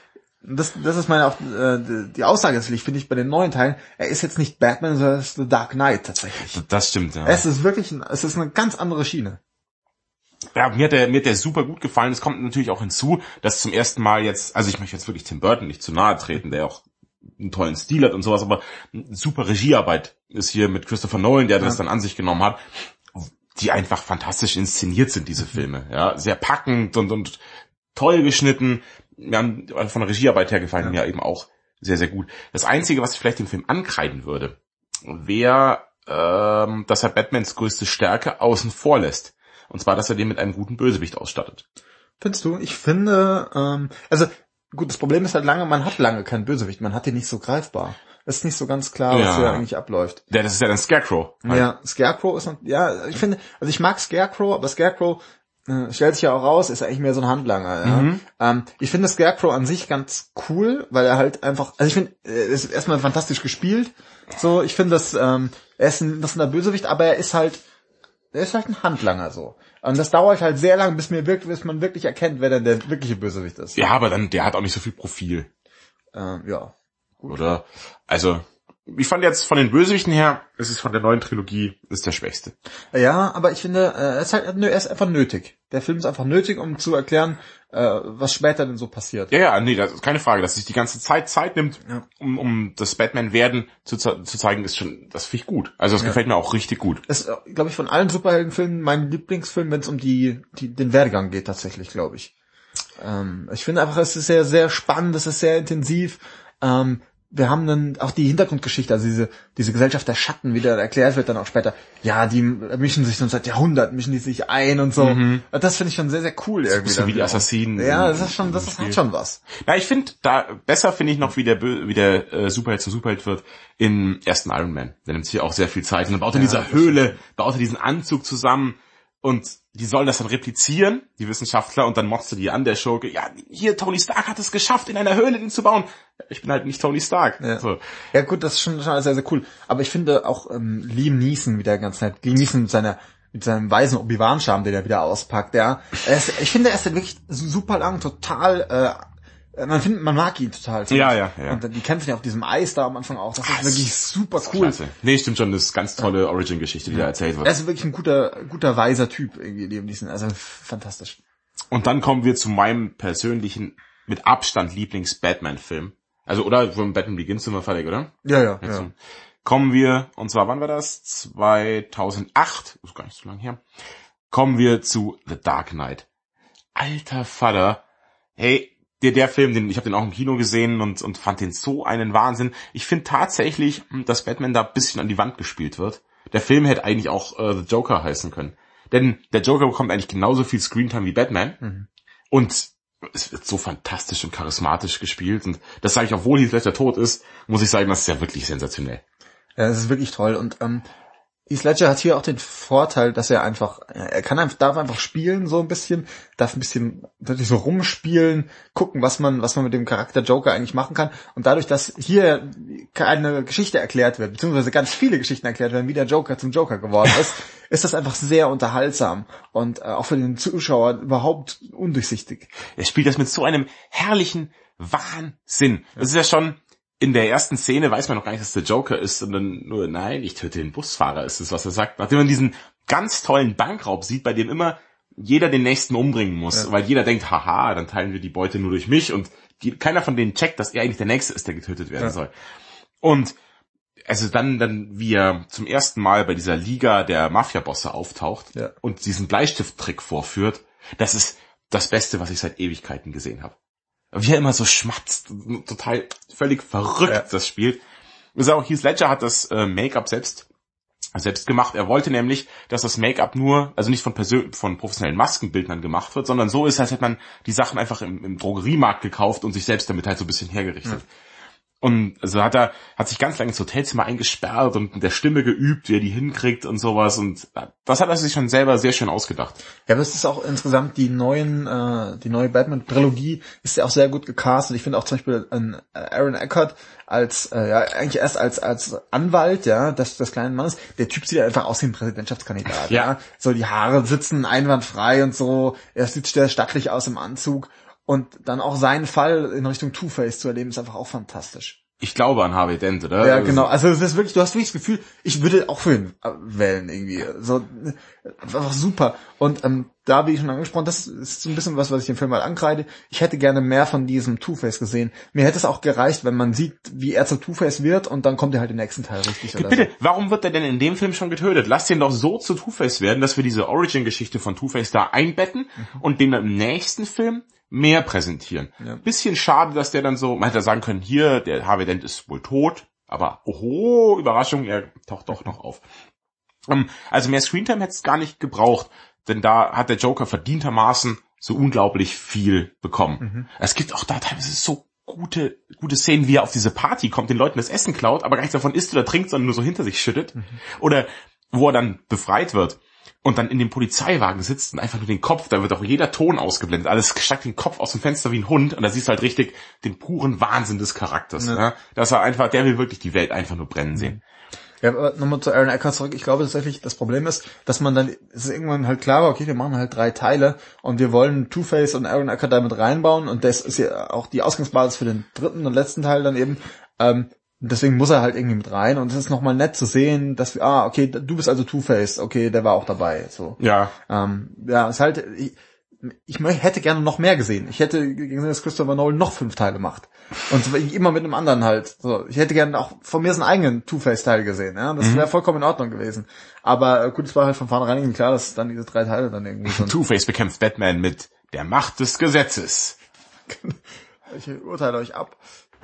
das, das ist meine auch äh, die Aussage, das finde ich bei den neuen Teilen, er ist jetzt nicht Batman, sondern es ist The Dark Knight tatsächlich. Das stimmt, ja. Es ist wirklich, ein, es ist eine ganz andere Schiene. Ja, mir hat der, mir hat der super gut gefallen. Es kommt natürlich auch hinzu, dass zum ersten Mal jetzt, also ich möchte jetzt wirklich Tim Burton nicht zu nahe treten, der auch einen tollen Stil hat und sowas, aber super Regiearbeit ist hier mit Christopher Nolan, der ja. das dann an sich genommen hat, die einfach fantastisch inszeniert sind, diese Filme. Ja, sehr packend und, und toll geschnitten. Mir haben von der Regiearbeit her gefallen ja. mir eben auch sehr, sehr gut. Das Einzige, was ich vielleicht dem Film ankreiden würde, wäre, ähm, dass er Batmans größte Stärke außen vor lässt. Und zwar, dass er den mit einem guten Bösewicht ausstattet. Findest du? Ich finde, ähm, also gut, das Problem ist halt lange, man hat lange keinen Bösewicht, man hat den nicht so greifbar. Es ist nicht so ganz klar, was ja. hier eigentlich abläuft. Ja, das ist ja dann Scarecrow. Halt. Ja, Scarecrow ist, ja, ich finde, also ich mag Scarecrow, aber Scarecrow äh, stellt sich ja auch raus, ist eigentlich mehr so ein Handlanger. Ja? Mhm. Ähm, ich finde Scarecrow an sich ganz cool, weil er halt einfach, also ich finde, er ist erstmal fantastisch gespielt. So, ich finde, dass ähm, er ist ein, das ist ein Bösewicht, aber er ist halt der ist halt ein Handlanger so. Und das dauert halt sehr lang, bis mir wirklich, bis man wirklich erkennt, wer denn der wirkliche Bösewicht ist. Ja, aber dann, der hat auch nicht so viel Profil. Ähm, ja. Gut. Oder? Also, ich fand jetzt von den Bösewichten her, es ist von der neuen Trilogie, ist der schwächste. Ja, aber ich finde, äh, er ist halt, er ist einfach nötig. Der Film ist einfach nötig, um zu erklären, äh, was später denn so passiert. Ja, ja, nee, das ist keine Frage, dass sich die ganze Zeit Zeit nimmt, ja. um, um das Batman-Werden zu, zu zeigen, ist schon, das finde ich gut. Also das ja. gefällt mir auch richtig gut. Das ist, glaube ich, von allen Superheldenfilmen mein Lieblingsfilm, wenn es um die, die, den Werdegang geht, tatsächlich, glaube ich. Ähm, ich finde einfach, es ist sehr, sehr spannend, es ist sehr intensiv. Ähm, wir haben dann auch die Hintergrundgeschichte, also diese, diese Gesellschaft der Schatten, wie da erklärt wird dann auch später. Ja, die mischen sich schon seit Jahrhunderten, mischen die sich ein und so. Mhm. Das finde ich schon sehr, sehr cool irgendwie. So wie die Assassinen. Ja, das ist schon, das ist halt schon was. Na, ich finde, da, besser finde ich noch, wie der, wie der äh, Superheld zu Superheld wird im ersten Iron Man. Der nimmt sich auch sehr viel Zeit und dann baut er ja, in dieser Höhle, baut er diesen Anzug zusammen und die sollen das dann replizieren, die Wissenschaftler, und dann motzt du die an, der Schurke, ja, hier, Tony Stark hat es geschafft, in einer Höhle den zu bauen. Ich bin halt nicht Tony Stark. Ja, so. ja gut, das ist schon, schon sehr, sehr cool. Aber ich finde auch ähm, Liam Neeson wieder ganz nett. Liam Neeson mit seiner mit seinem weisen Obi-Wan-Charme, den er wieder auspackt, ja. Ist, ich finde, er ist wirklich super lang, total äh, man findet, man mag ihn total. Ja, ja, ja. Und die kämpfen ja auf diesem Eis da am Anfang auch. Das ist wirklich super cool. Klasse. Nee, stimmt schon, das ist ganz tolle Origin-Geschichte, die ja. da erzählt wird. Er ist wirklich ein guter, guter, weiser Typ irgendwie neben diesen, also fantastisch. Und dann kommen wir zu meinem persönlichen, mit Abstand Lieblings-Batman-Film. Also, oder, von Batman Begins sind wir fertig, oder? Ja, ja, Jetzt ja. Kommen wir, und zwar, wann war das? 2008, ist gar nicht so lange her. Kommen wir zu The Dark Knight. Alter Vater. Hey, der, der Film, den, ich habe den auch im Kino gesehen und, und fand den so einen Wahnsinn. Ich finde tatsächlich, dass Batman da bisschen an die Wand gespielt wird. Der Film hätte eigentlich auch äh, The Joker heißen können. Denn der Joker bekommt eigentlich genauso viel Screentime wie Batman. Mhm. Und es wird so fantastisch und charismatisch gespielt. Und das sage ich, obwohl Heath Ledger tot ist, muss ich sagen, das ist ja wirklich sensationell. Ja, das ist wirklich toll. Und ähm, Heath Ledger hat hier auch den Vorteil, dass er einfach, er kann einfach, darf einfach spielen so ein bisschen, darf ein bisschen so rumspielen, gucken, was man, was man mit dem Charakter Joker eigentlich machen kann. Und dadurch, dass hier eine Geschichte erklärt wird, beziehungsweise ganz viele Geschichten erklärt werden, wie der Joker zum Joker geworden ist, [laughs] ist das einfach sehr unterhaltsam und äh, auch für den Zuschauer überhaupt undurchsichtig. Er spielt das mit so einem herrlichen Wahnsinn. Das ist ja schon, in der ersten Szene weiß man noch gar nicht, dass der Joker ist, sondern nur, nein, ich töte den Busfahrer, ist es, was er sagt. Nachdem man diesen ganz tollen Bankraub sieht, bei dem immer jeder den nächsten umbringen muss, ja. weil jeder denkt, haha, dann teilen wir die Beute nur durch mich und die, keiner von denen checkt, dass er eigentlich der Nächste ist, der getötet werden ja. soll. Und also dann, dann, wie er zum ersten Mal bei dieser Liga der Mafia-Bosse auftaucht ja. und diesen Bleistifttrick vorführt, das ist das Beste, was ich seit Ewigkeiten gesehen habe. Wie er immer so schmatzt, total völlig verrückt Ja. das ist auch Heath Ledger hat das äh, Make-up selbst selbst gemacht. Er wollte nämlich, dass das Make-up nur, also nicht von persön von professionellen Maskenbildnern gemacht wird, sondern so ist, als hätte man die Sachen einfach im, im Drogeriemarkt gekauft und sich selbst damit halt so ein bisschen hergerichtet. Und also hat er, hat sich ganz lange ins Hotelzimmer eingesperrt und mit der Stimme geübt, wie er die hinkriegt und sowas. Und das hat er sich schon selber sehr schön ausgedacht. Ja, aber es ist auch insgesamt die neuen, äh, die neue Batman-Trilogie ist ja auch sehr gut gecastet. Ich finde auch zum Beispiel ein Aaron Eckhart als, äh, ja, eigentlich erst als, als Anwalt, ja, des, des kleinen Mannes. Der Typ sieht ja einfach aus wie ein Präsidentschaftskandidat, Ja. ja. So die Haare sitzen einwandfrei und so. Er sieht sehr stattlich aus im Anzug. Und dann auch seinen Fall in Richtung Two-Face zu erleben, ist einfach auch fantastisch. Ich glaube an Harvey Dent, oder? Ja, genau. Also es ist wirklich, du hast wirklich das Gefühl, ich würde auch für ihn äh, wählen irgendwie. So äh, einfach super. Und ähm, da, wie schon angesprochen, das ist so ein bisschen was, was ich dem Film mal ankreide. Ich hätte gerne mehr von diesem Two-Face gesehen. Mir hätte es auch gereicht, wenn man sieht, wie er zu Two-Face wird und dann kommt er halt im nächsten Teil richtig. Bitte, warum wird er denn in dem Film schon getötet? Lass den doch so zu Two-Face werden, dass wir diese Origin-Geschichte von Two-Face da einbetten und den im nächsten Film mehr präsentieren. Ja. Bisschen schade, dass der dann so, man hätte sagen können, hier, der Harvey Dent ist wohl tot, aber oho, Überraschung, er taucht doch noch auf. Ähm, also mehr Screentime hätte es gar nicht gebraucht, denn da hat der Joker verdientermaßen so unglaublich viel bekommen. Es gibt auch da teilweise so gute, gute Szenen, wie er auf diese Party kommt, den Leuten das Essen klaut, aber gar nichts davon isst oder trinkt, sondern nur so hinter sich schüttet. Oder wo er dann befreit wird und dann in dem Polizeiwagen sitzt und einfach nur den Kopf, da wird auch jeder Ton ausgeblendet, alles steckt den Kopf aus dem Fenster wie ein Hund und da siehst du halt richtig den puren Wahnsinn des Charakters. Ja. Ja. Dass er einfach, der will wirklich die Welt einfach nur brennen sehen. Ja, aber nochmal zu Aaron Eckhart zurück. Ich glaube tatsächlich, das Problem ist, dass man dann, es ist irgendwann halt klar, war, okay, wir machen halt drei Teile und wir wollen Two-Face und Aaron Eckhart damit reinbauen und das ist ja auch die Ausgangsbasis für den dritten und letzten Teil dann eben. Ähm, deswegen muss er halt irgendwie mit rein und es ist nochmal nett zu sehen, dass wir, ah, okay, du bist also Two-Face, okay, der war auch dabei, so. Ja, Ähm, ja, es ist halt, ich, ich hätte gerne noch mehr gesehen. Ich hätte gesehen, dass Christopher Nolan noch fünf Teile macht. Und immer mit einem anderen halt. So, ich hätte gerne auch von mir seinen eigenen Two-Face-Teil gesehen. Ja? Das wäre vollkommen in Ordnung gewesen. Aber äh, gut, es war halt von vornherein klar, dass dann diese drei Teile dann irgendwie so [laughs] Two-Face bekämpft Batman mit der Macht des Gesetzes. [laughs] Ich urteile euch ab.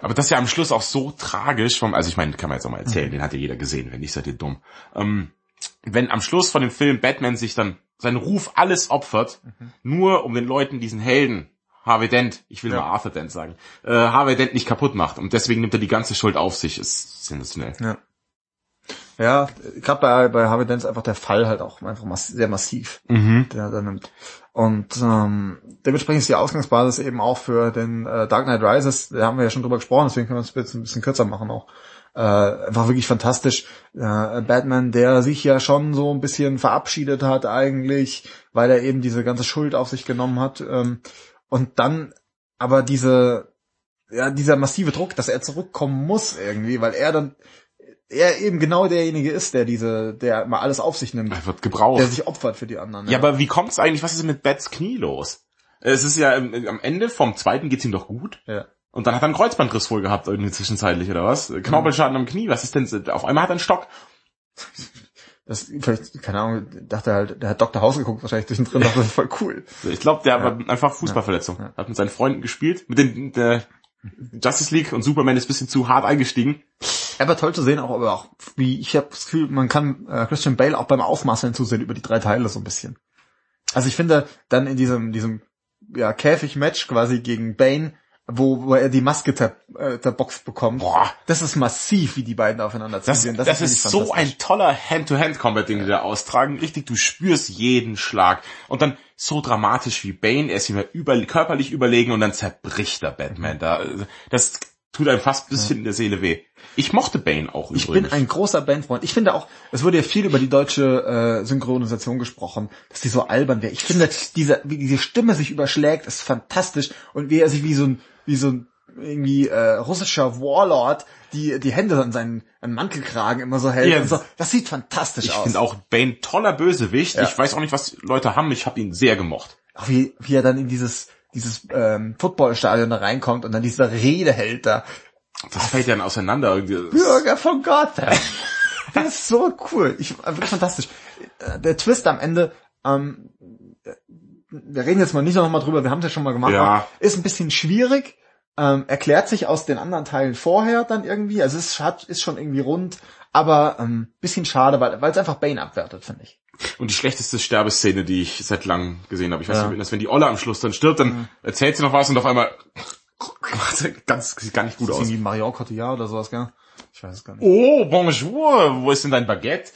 Aber das ist ja am Schluss auch so tragisch vom, also ich meine, kann man jetzt auch mal erzählen, den hat ja jeder gesehen, wenn nicht, seid ihr dumm. Ähm, wenn am Schluss von dem Film Batman sich dann seinen Ruf alles opfert, nur um den Leuten diesen Helden, Harvey Dent, ich will Ja. mal Arthur Dent sagen, äh, Harvey Dent nicht kaputt macht und deswegen nimmt er die ganze Schuld auf sich, ist sensationell. Ja. Ja, gerade bei, bei Harvey Dent ist einfach der Fall halt auch einfach mass sehr massiv. Mhm. der da nimmt. Und ähm, dementsprechend ist die Ausgangsbasis eben auch für den äh, Dark Knight Rises, da haben wir ja schon drüber gesprochen, deswegen können wir es jetzt ein bisschen kürzer machen auch. Äh, einfach wirklich fantastisch. Äh, Batman, der sich ja schon so ein bisschen verabschiedet hat eigentlich, weil er eben diese ganze Schuld auf sich genommen hat. Ähm, und dann aber diese, ja, dieser massive Druck, dass er zurückkommen muss irgendwie, weil er dann, er eben genau derjenige ist, der diese, der mal alles auf sich nimmt Er wird gebraucht. der sich opfert für die anderen. Ja, aber wie kommt's eigentlich, was ist mit Bats Knie los? Es ist ja im, am Ende vom zweiten geht's ihm doch gut. ja. Und dann hat er einen Kreuzbandriss wohl gehabt, irgendwie zwischenzeitlich, oder was? Knorpelschaden am Knie, was ist denn, auf einmal hat er einen Stock. Das, vielleicht, keine Ahnung, dachte halt, der hat Dr. House geguckt, wahrscheinlich zwischendrin, dachte, das ist voll cool. Ich glaube, der war einfach Fußballverletzung. Ja. Hat mit seinen Freunden gespielt, mit den, der Justice League und Superman ist ein bisschen zu hart eingestiegen. Aber toll zu sehen, auch, aber auch, wie, ich habe das Gefühl, man kann äh, Christian Bale auch beim Aufmasseln zusehen über die drei Teile so ein bisschen. Also ich finde, dann in diesem, diesem, ja, Käfig-Match quasi gegen Bane, wo, wo er die Maske der, äh, der Box bekommt. Boah. Das ist massiv, wie die beiden aufeinander Das, zusehen. das, wirklich ist so fantastisch. ein toller Hand-to-Hand-Combat, den die da austragen. Richtig, du spürst jeden Schlag. Und dann so dramatisch wie Bane, er ist ihm ja über, körperlich überlegen und dann zerbricht der Batman. Da, das tut einem fast ein bisschen in der Seele weh. Ich mochte Bane auch Ich übrigens. bin ein großer Bandfreund. Ich finde auch, es wurde ja viel über die deutsche äh, Synchronisation gesprochen, dass die so albern wäre. Ich finde, diese, wie diese Stimme sich überschlägt, ist fantastisch. Und wie er sich wie so ein, wie so ein irgendwie äh, russischer Warlord die die Hände an seinen an Mantelkragen immer so hält Ja. und so. Das sieht fantastisch Ich aus. finde auch Bane toller Bösewicht. Ja. Ich weiß auch nicht, was Leute haben. Ich habe ihn sehr gemocht. auch wie, wie er dann in dieses dieses ähm, Footballstadion da reinkommt und dann diese Rede hält da. Das fällt dann auseinander. irgendwie. Bürger von Gotham. [laughs] das ist so cool. Ich, äh, wirklich fantastisch. Äh, Der Twist am Ende, ähm, wir reden jetzt mal nicht noch mal drüber, wir haben es ja schon mal gemacht, Ja. ist ein bisschen schwierig, ähm, erklärt sich aus den anderen Teilen vorher dann irgendwie, also es hat, ist schon irgendwie rund, aber ähm, bisschen schade, weil weil es einfach Bane abwertet, finde ich. Und die schlechteste Sterbeszene, die ich seit langem gesehen habe. Ich weiß Ja. nicht, dass wenn die Olle am Schluss dann stirbt, dann erzählt sie noch was und auf einmal [laughs] ganz sieht gar nicht gut aus. irgendwie Marion Cotillard oder sowas, gell? Ich weiß es gar nicht. Oh, bonjour, wo ist denn dein Baguette?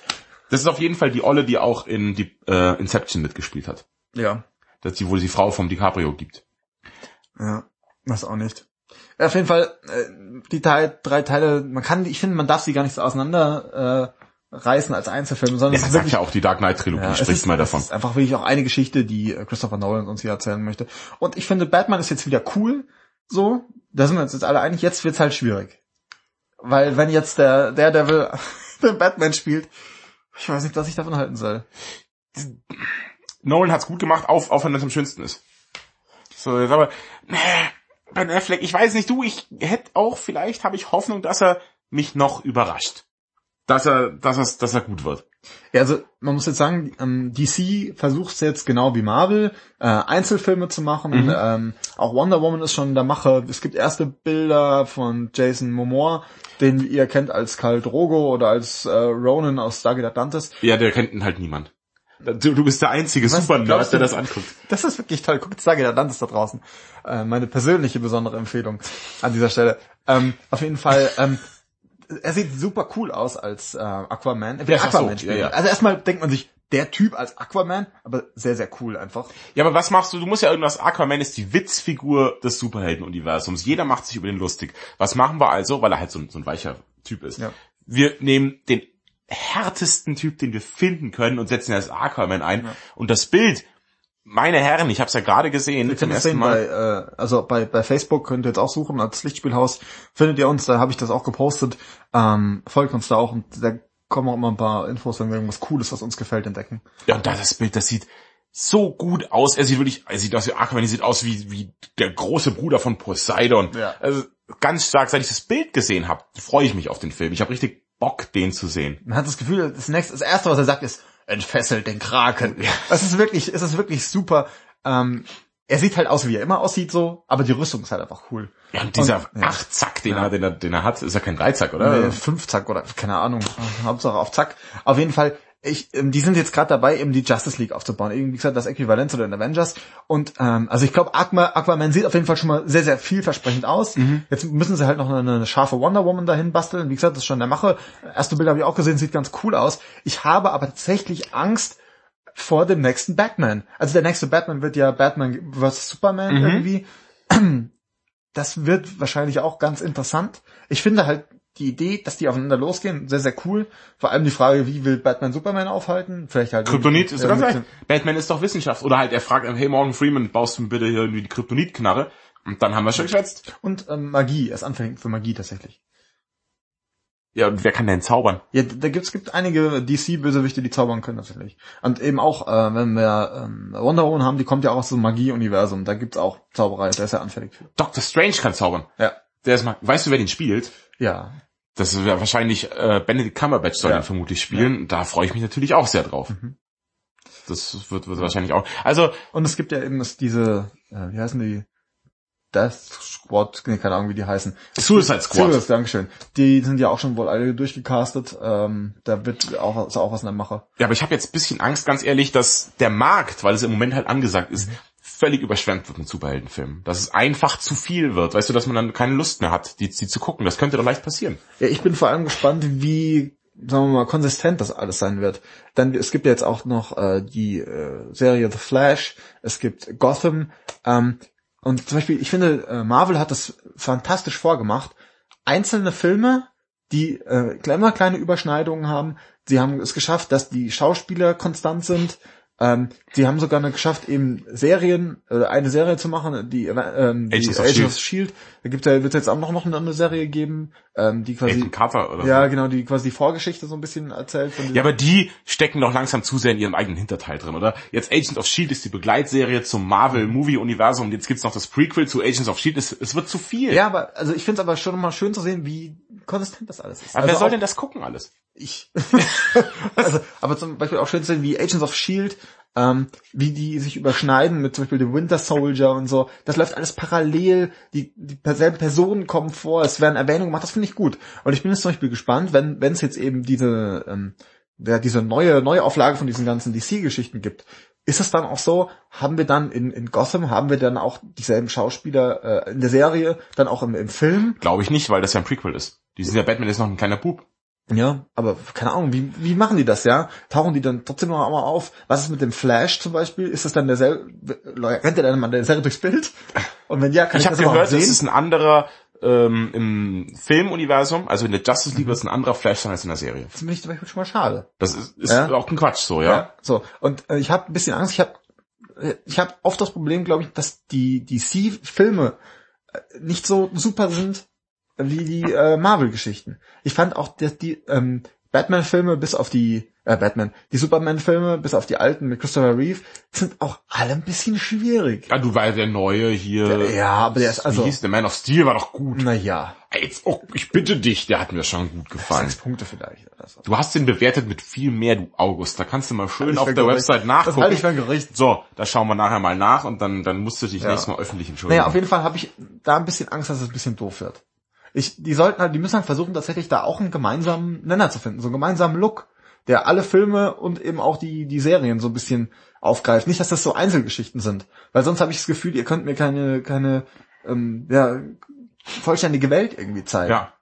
Das ist auf jeden Fall die Olle, die auch in die äh, Inception mitgespielt hat. Ja. Das ist die, wo die Frau vom DiCaprio gibt. Ja, das auch nicht. Ja, auf jeden Fall, äh, die Teil, drei Teile, man kann, ich finde, man darf sie gar nicht so auseinander äh, reißen als Einzelfilm, sondern Ja, es ist wirklich ja auch, die Dark Knight Trilogie Ja, es spricht ist, mal es davon. ist einfach wirklich auch eine Geschichte, die äh, Christopher Nolan uns hier erzählen möchte. Und ich finde, Batman ist jetzt wieder cool, so. Da sind wir uns jetzt alle einig. Jetzt wird's halt schwierig. Weil wenn jetzt der Daredevil [laughs] den Batman spielt, ich weiß nicht, was ich davon halten soll. Nolan hat's gut gemacht, auf, auch wenn das am schönsten ist. So, jetzt aber, nee, Ben Affleck, ich weiß nicht, du, ich hätte auch, vielleicht habe ich Hoffnung, dass er mich noch überrascht. Dass er, dass er, dass er gut wird. Ja, also man muss jetzt sagen, ähm, DC versucht jetzt genau wie Marvel äh, Einzelfilme zu machen. Mhm. Ähm, auch Wonder Woman ist schon in der Mache. Es gibt erste Bilder von Jason Momoa, den ihr kennt als Khal Drogo oder als äh, Ronan aus Stargate Atlantis. Ja, der kennt ihn halt niemand. Du, du bist der einzige Super-Nerd, der das anguckt. Das ist wirklich toll. Guckt Stargate Atlantis da draußen. Äh, meine persönliche besondere Empfehlung an dieser Stelle. Ähm, auf jeden Fall, ähm, er sieht super cool aus als äh, Aquaman. Er will Ja, ach so, Aquaman spielen. ja, ja. Also erstmal denkt man sich, der Typ als Aquaman, aber sehr, sehr cool einfach. Ja, aber was machst du? Du musst ja irgendwas, Aquaman ist die Witzfigur des Superheldenuniversums. Jeder macht sich über den lustig. Was machen wir also, weil er halt so ein, so ein weicher Typ ist? Ja. Wir nehmen den härtesten Typ, den wir finden können und setzen ihn als Aquaman ein. Und das Bild, meine Herren, ich habe es ja gerade gesehen Ihr könnt es sehen Mal. bei, äh, also bei, bei Facebook könnt ihr jetzt auch suchen, als Lichtspielhaus findet ihr uns, da habe ich das auch gepostet. Ähm, folgt uns da auch und da kommen auch immer ein paar Infos, wenn wir irgendwas Cooles, was uns gefällt, entdecken. Ja, und da das Bild, das sieht so gut aus. Er sieht wirklich, er sieht aus wie Aquaman, er sieht aus wie, wie der große Bruder von Poseidon. Ja. Also ganz stark, seit ich das Bild gesehen habe, freue ich mich auf den Film. Ich habe richtig Bock, den zu sehen. Man hat das Gefühl, das nächste, das erste, was er sagt, ist, entfesselt den Kraken. Das ist wirklich, es ist wirklich super. Ähm, er sieht halt aus, wie er immer aussieht, so, aber die Rüstung ist halt einfach cool. Ja, und dieser Und- ja. Achtzack, den, er, den, er, den er hat, ist ja kein Dreizack, oder? Nee, fünf Zack oder keine Ahnung. Hauptsache auf Zack. Auf jeden Fall, ich, ähm, die sind jetzt gerade dabei, eben die Justice League aufzubauen. Irgendwie gesagt, das Äquivalent zu den Avengers. Und ähm, also ich glaube, Aquaman, Aquaman sieht auf jeden Fall schon mal sehr, sehr vielversprechend aus. Jetzt müssen sie halt noch eine, eine scharfe Wonder Woman dahin basteln. Wie gesagt, das ist schon in der Mache. Erste Bilder habe ich auch gesehen, sieht ganz cool aus. Ich habe aber tatsächlich Angst vor dem nächsten Batman. Also der nächste Batman wird ja Batman vs. Superman Mhm. irgendwie. Das wird wahrscheinlich auch ganz interessant. Ich finde halt die Idee, dass die aufeinander losgehen, sehr, sehr cool. Vor allem die Frage, wie will Batman Superman aufhalten? Vielleicht halt. Kryptonit ist ja, ganz leicht. Batman ist doch Wissenschaft. Oder halt, er fragt, hey Morgan Freeman, baust du mir bitte hier irgendwie die Kryptonitknarre? Und dann haben wir schon geschätzt. dem- Und ähm, Magie, er ist anfänglich für Magie tatsächlich. Ja, und wer kann denn zaubern? Ja, da gibt's gibt einige DC-Bösewichte, die zaubern können tatsächlich. Und eben auch, äh, wenn wir ähm, Wonder Woman haben, die kommt ja auch aus einem Magie-Universum. Da gibt's auch Zauberei, der ist ja anfällig für. Doctor Strange kann zaubern. Ja. Der ist mal, weißt du, wer den spielt? Ja. Das ist ja wahrscheinlich äh, Benedict Cumberbatch soll Ja. den vermutlich spielen. Da freue ich mich natürlich auch sehr drauf. Mhm. Das wird, wird wahrscheinlich auch. Also, Und es gibt ja eben diese, äh, wie heißen die? Death Squad, nee, keine Ahnung, wie die heißen. Suicide Squad. Serious, Dankeschön. Die sind ja auch schon wohl alle durchgecastet. Ähm, da wird auch, ist auch was in der Mache. Ja, aber ich habe jetzt ein bisschen Angst, ganz ehrlich, dass der Markt, weil es im Moment halt angesagt ist, völlig überschwemmt wird mit Superheldenfilmen. Dass es einfach zu viel wird. Weißt du, dass man dann keine Lust mehr hat, die, die zu gucken. Das könnte doch leicht passieren. Ja, ich bin vor allem gespannt, wie, sagen wir mal, konsistent das alles sein wird. Dann, es gibt jetzt auch noch äh, die äh, Serie The Flash, es gibt Gotham. Ähm, und zum Beispiel, ich finde, äh, Marvel hat das fantastisch vorgemacht. Einzelne Filme, die äh, immer kleine Überschneidungen haben. Sie haben es geschafft, dass die Schauspieler konstant sind. Ähm, sie haben sogar noch geschafft, eben Serien, äh, eine Serie zu machen, die, ähm, die Agents of Agents S.H.I.E.L.D. of Shield. Da gibt ja, wird jetzt auch noch, noch eine Serie geben, ähm, die quasi Agent Carter oder ja, so. genau, die quasi die Vorgeschichte so ein bisschen erzählt von Ja, aber die stecken doch langsam zu sehr in ihrem eigenen Hinterteil drin, oder? Jetzt Agents of S.H.I.E.L.D. ist die Begleitserie zum Marvel-Movie-Universum und jetzt gibt's noch das Prequel zu Agents of S.H.I.E.L.D. Es, es wird zu viel. ja, aber also ich finde es aber schon mal schön zu sehen, wie konsistent das alles ist. Aber also wer soll auch denn das gucken alles? ich? [laughs] also, aber zum Beispiel auch schön zu sehen, wie Agents of Shield ähm, wie die sich überschneiden mit zum Beispiel dem Winter Soldier und so. Das läuft alles parallel, die, die selben Personen kommen vor, es werden Erwähnungen gemacht, das finde ich gut. Und ich bin jetzt zum Beispiel gespannt, wenn wenn es jetzt eben diese, ähm, der, diese neue Neuauflage von diesen ganzen DC-Geschichten gibt, ist es dann auch so, haben wir dann in, in Gotham, haben wir dann auch dieselben Schauspieler äh, in der Serie, dann auch im, im Film? Glaube ich nicht, weil das ja ein Prequel ist. Die sind ja Batman ist noch ein kleiner Bub. Ja, aber keine Ahnung, wie, wie machen die das, ja? Tauchen die dann trotzdem noch einmal auf? Was ist mit dem Flash zum Beispiel? Ist das dann derselbe, rennt der dann mal derselbe durchs Bild? Und wenn ja, kann ich, Ich das habe überhaupt gehört, es sehen? ist ein anderer ähm, im Filmuniversum, also in der Justice League wird es ein anderer Flash sein als in der Serie. Das finde ich zum Beispiel schon mal schade. Das ist, ist Ja. auch ein Quatsch so, ja. So, und äh, ich habe ein bisschen Angst, ich habe ich habe oft das Problem, glaube ich, dass die DC-Filme äh, nicht so super sind wie die äh, Marvel-Geschichten. Ich fand auch, dass die ähm, Batman-Filme bis auf die äh, Batman, die Superman-Filme bis auf die alten mit Christopher Reeve sind auch alle ein bisschen schwierig. Ja, du war der neue hier. Ja, aber der ist also, Wie hieß der Man of Steel war doch gut. na ja, Ey, Jetzt, oh, ich bitte dich, der hat mir schon gut gefallen. sechs Punkte vielleicht. So. Du hast den bewertet mit viel mehr, du August. Da kannst du mal schön auf der Gerücht. Website Das nachgucken. halte ich für ein Gerücht. So, da schauen wir nachher mal nach und dann, dann musst du dich Ja. nächstes Mal öffentlich entschuldigen. Naja, auf jeden Fall habe ich da ein bisschen Angst, dass es ein bisschen doof wird. Ich, die sollten halt, die müssen halt versuchen, tatsächlich da auch einen gemeinsamen Nenner zu finden, so einen gemeinsamen Look, der alle Filme und eben auch die, die Serien so ein bisschen aufgreift. Nicht, dass das so Einzelgeschichten sind, weil sonst habe ich das Gefühl, ihr könnt mir keine, keine, ähm, ja, vollständige Welt irgendwie zeigen. ja.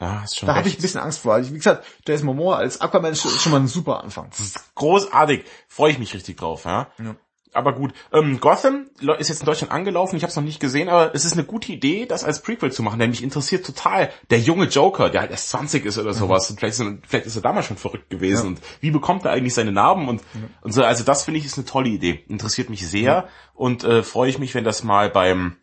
Ja, ist schon Da habe ich ein bisschen Angst vor. Also, Wie gesagt, Jason Momoa als Aquaman ist schon mal ein super Anfang. Das ist großartig. Freue ich mich richtig drauf, ja. Ja. Aber gut, ähm, Gotham ist jetzt in Deutschland angelaufen, ich habe es noch nicht gesehen, aber es ist eine gute Idee, das als Prequel zu machen, denn mich interessiert total der junge Joker, der halt erst 20 ist oder sowas. Und vielleicht ist, er, vielleicht ist er damals schon verrückt gewesen. Ja. und wie bekommt er eigentlich seine Narben? Und, und so, also das finde ich ist eine tolle Idee, interessiert mich sehr. Und äh, freue ich mich, wenn das mal beim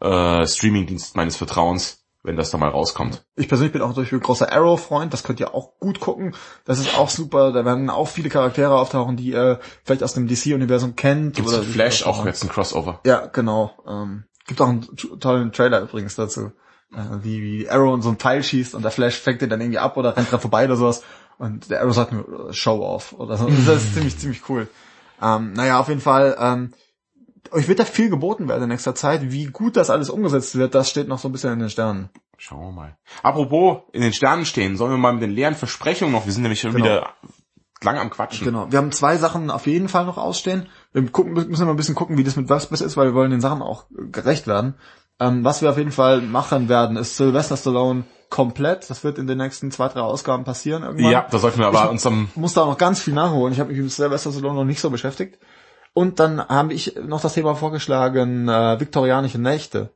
äh, Streamingdienst meines Vertrauens, wenn das da mal rauskommt. Ich persönlich bin auch durch ein großer Arrow-Freund, das könnt ihr auch gut gucken. Das ist auch super, da werden auch viele Charaktere auftauchen, die ihr vielleicht aus dem DC-Universum kennt. Gibt's oder Flash auch jetzt ein Crossover? Ja, genau. Ähm, gibt auch einen tollen Trailer übrigens dazu. Äh, wie, wie Arrow in so einen Pfeil schießt und der Flash fängt den dann irgendwie ab oder rennt dran vorbei oder sowas. Und der Arrow sagt nur äh, Show off oder so. Das ist [laughs] ziemlich, ziemlich cool. Ähm, naja, auf jeden Fall, ähm, euch wird da viel geboten werden in nächster Zeit. Wie gut das alles umgesetzt wird, das steht noch so ein bisschen in den Sternen. Schauen wir mal. Apropos in den Sternen stehen, sollen wir mal mit den leeren Versprechungen noch, wir sind nämlich schon Genau. wieder lang am Quatschen. Genau. Wir haben zwei Sachen auf jeden Fall noch ausstehen. Wir gucken, müssen mal ein bisschen gucken, wie das mit Webspace ist, weil wir wollen den Sachen auch gerecht werden. Ähm, was wir auf jeden Fall machen werden, ist Sylvester Stallone komplett. Das wird in den nächsten zwei, drei Ausgaben passieren irgendwann. Ja, da sollten wir aber uns am, muss da noch ganz viel nachholen. Ich habe mich mit Sylvester Stallone noch nicht so beschäftigt. Und dann habe ich noch das Thema vorgeschlagen, äh, viktorianische Nächte.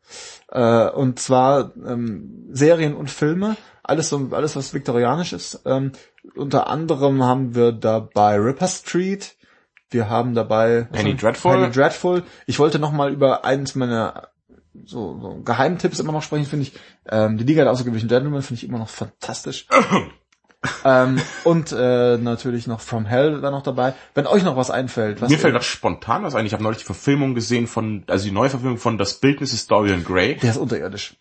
Äh, und zwar ähm, Serien und Filme, alles so, alles was viktorianisch ist. Ähm, unter anderem haben wir dabei Ripper Street. Wir haben dabei Penny Dreadful. Penny Dreadful. Ich wollte noch mal über eins meiner so, so Geheimtipps immer noch sprechen, finde ich. Ähm, die Liga der außergewöhnlichen Gentlemen finde ich immer noch fantastisch. [coughs] ähm, und äh, natürlich noch From Hell war noch dabei. Wenn euch noch was einfällt, was mir fällt das spontan was ein. Ich habe neulich die Verfilmung gesehen von, also die neue Verfilmung von Das Bildnis ist Dorian Gray. der ist unterirdisch.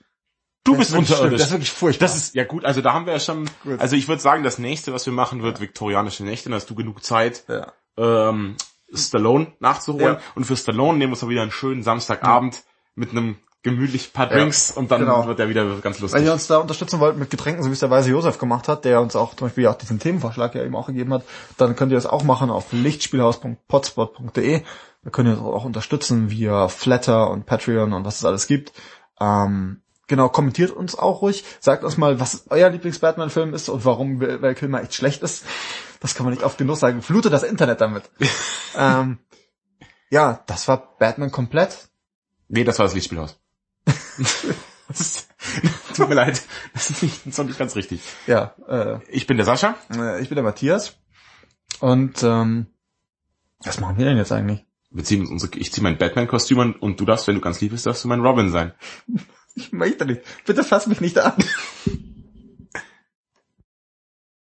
Du Der ist wirklich schlimm. Der ist wirklich furchtbar. Das ist, ja gut, also da haben wir ja schon, Gut. also ich würde sagen, das nächste, was wir machen wird, viktorianische Nächte, da hast du genug Zeit, ja. ähm, Stallone nachzuholen. Ja. Und für Stallone nehmen wir uns mal wieder einen schönen Samstagabend mit einem gemütlich paar Drinks und dann genau. wird er wieder ganz lustig. Wenn ihr uns da unterstützen wollt mit Getränken, so wie es der Weise Josef gemacht hat, der uns auch zum Beispiel auch diesen Themenvorschlag ja eben auch gegeben hat, dann könnt ihr das auch machen auf lichtspielhaus.potspot.de. Da könnt ihr uns auch unterstützen via Flatter und Patreon und was es alles gibt. Ähm, genau, kommentiert uns auch ruhig. Sagt uns mal, was euer Lieblings-Batman-Film ist und warum Val Kilmer echt schlecht ist. Das kann man nicht oft genug sagen. Flutet das Internet damit. [laughs] ähm, ja, das war Batman komplett. Nee, das war das Lichtspielhaus. Das ist, tut mir leid, das ist nicht, das ist noch nicht ganz richtig. Ja, äh, Ich bin der Sascha. Äh, Ich bin der Matthias. Und ähm, was machen wir denn jetzt eigentlich? Wir ziehen uns unsere, ich ziehe mein Batman-Kostüm an und du darfst, wenn du ganz lieb bist, darfst du mein Robin sein. Ich möchte nicht. Bitte fass mich nicht an.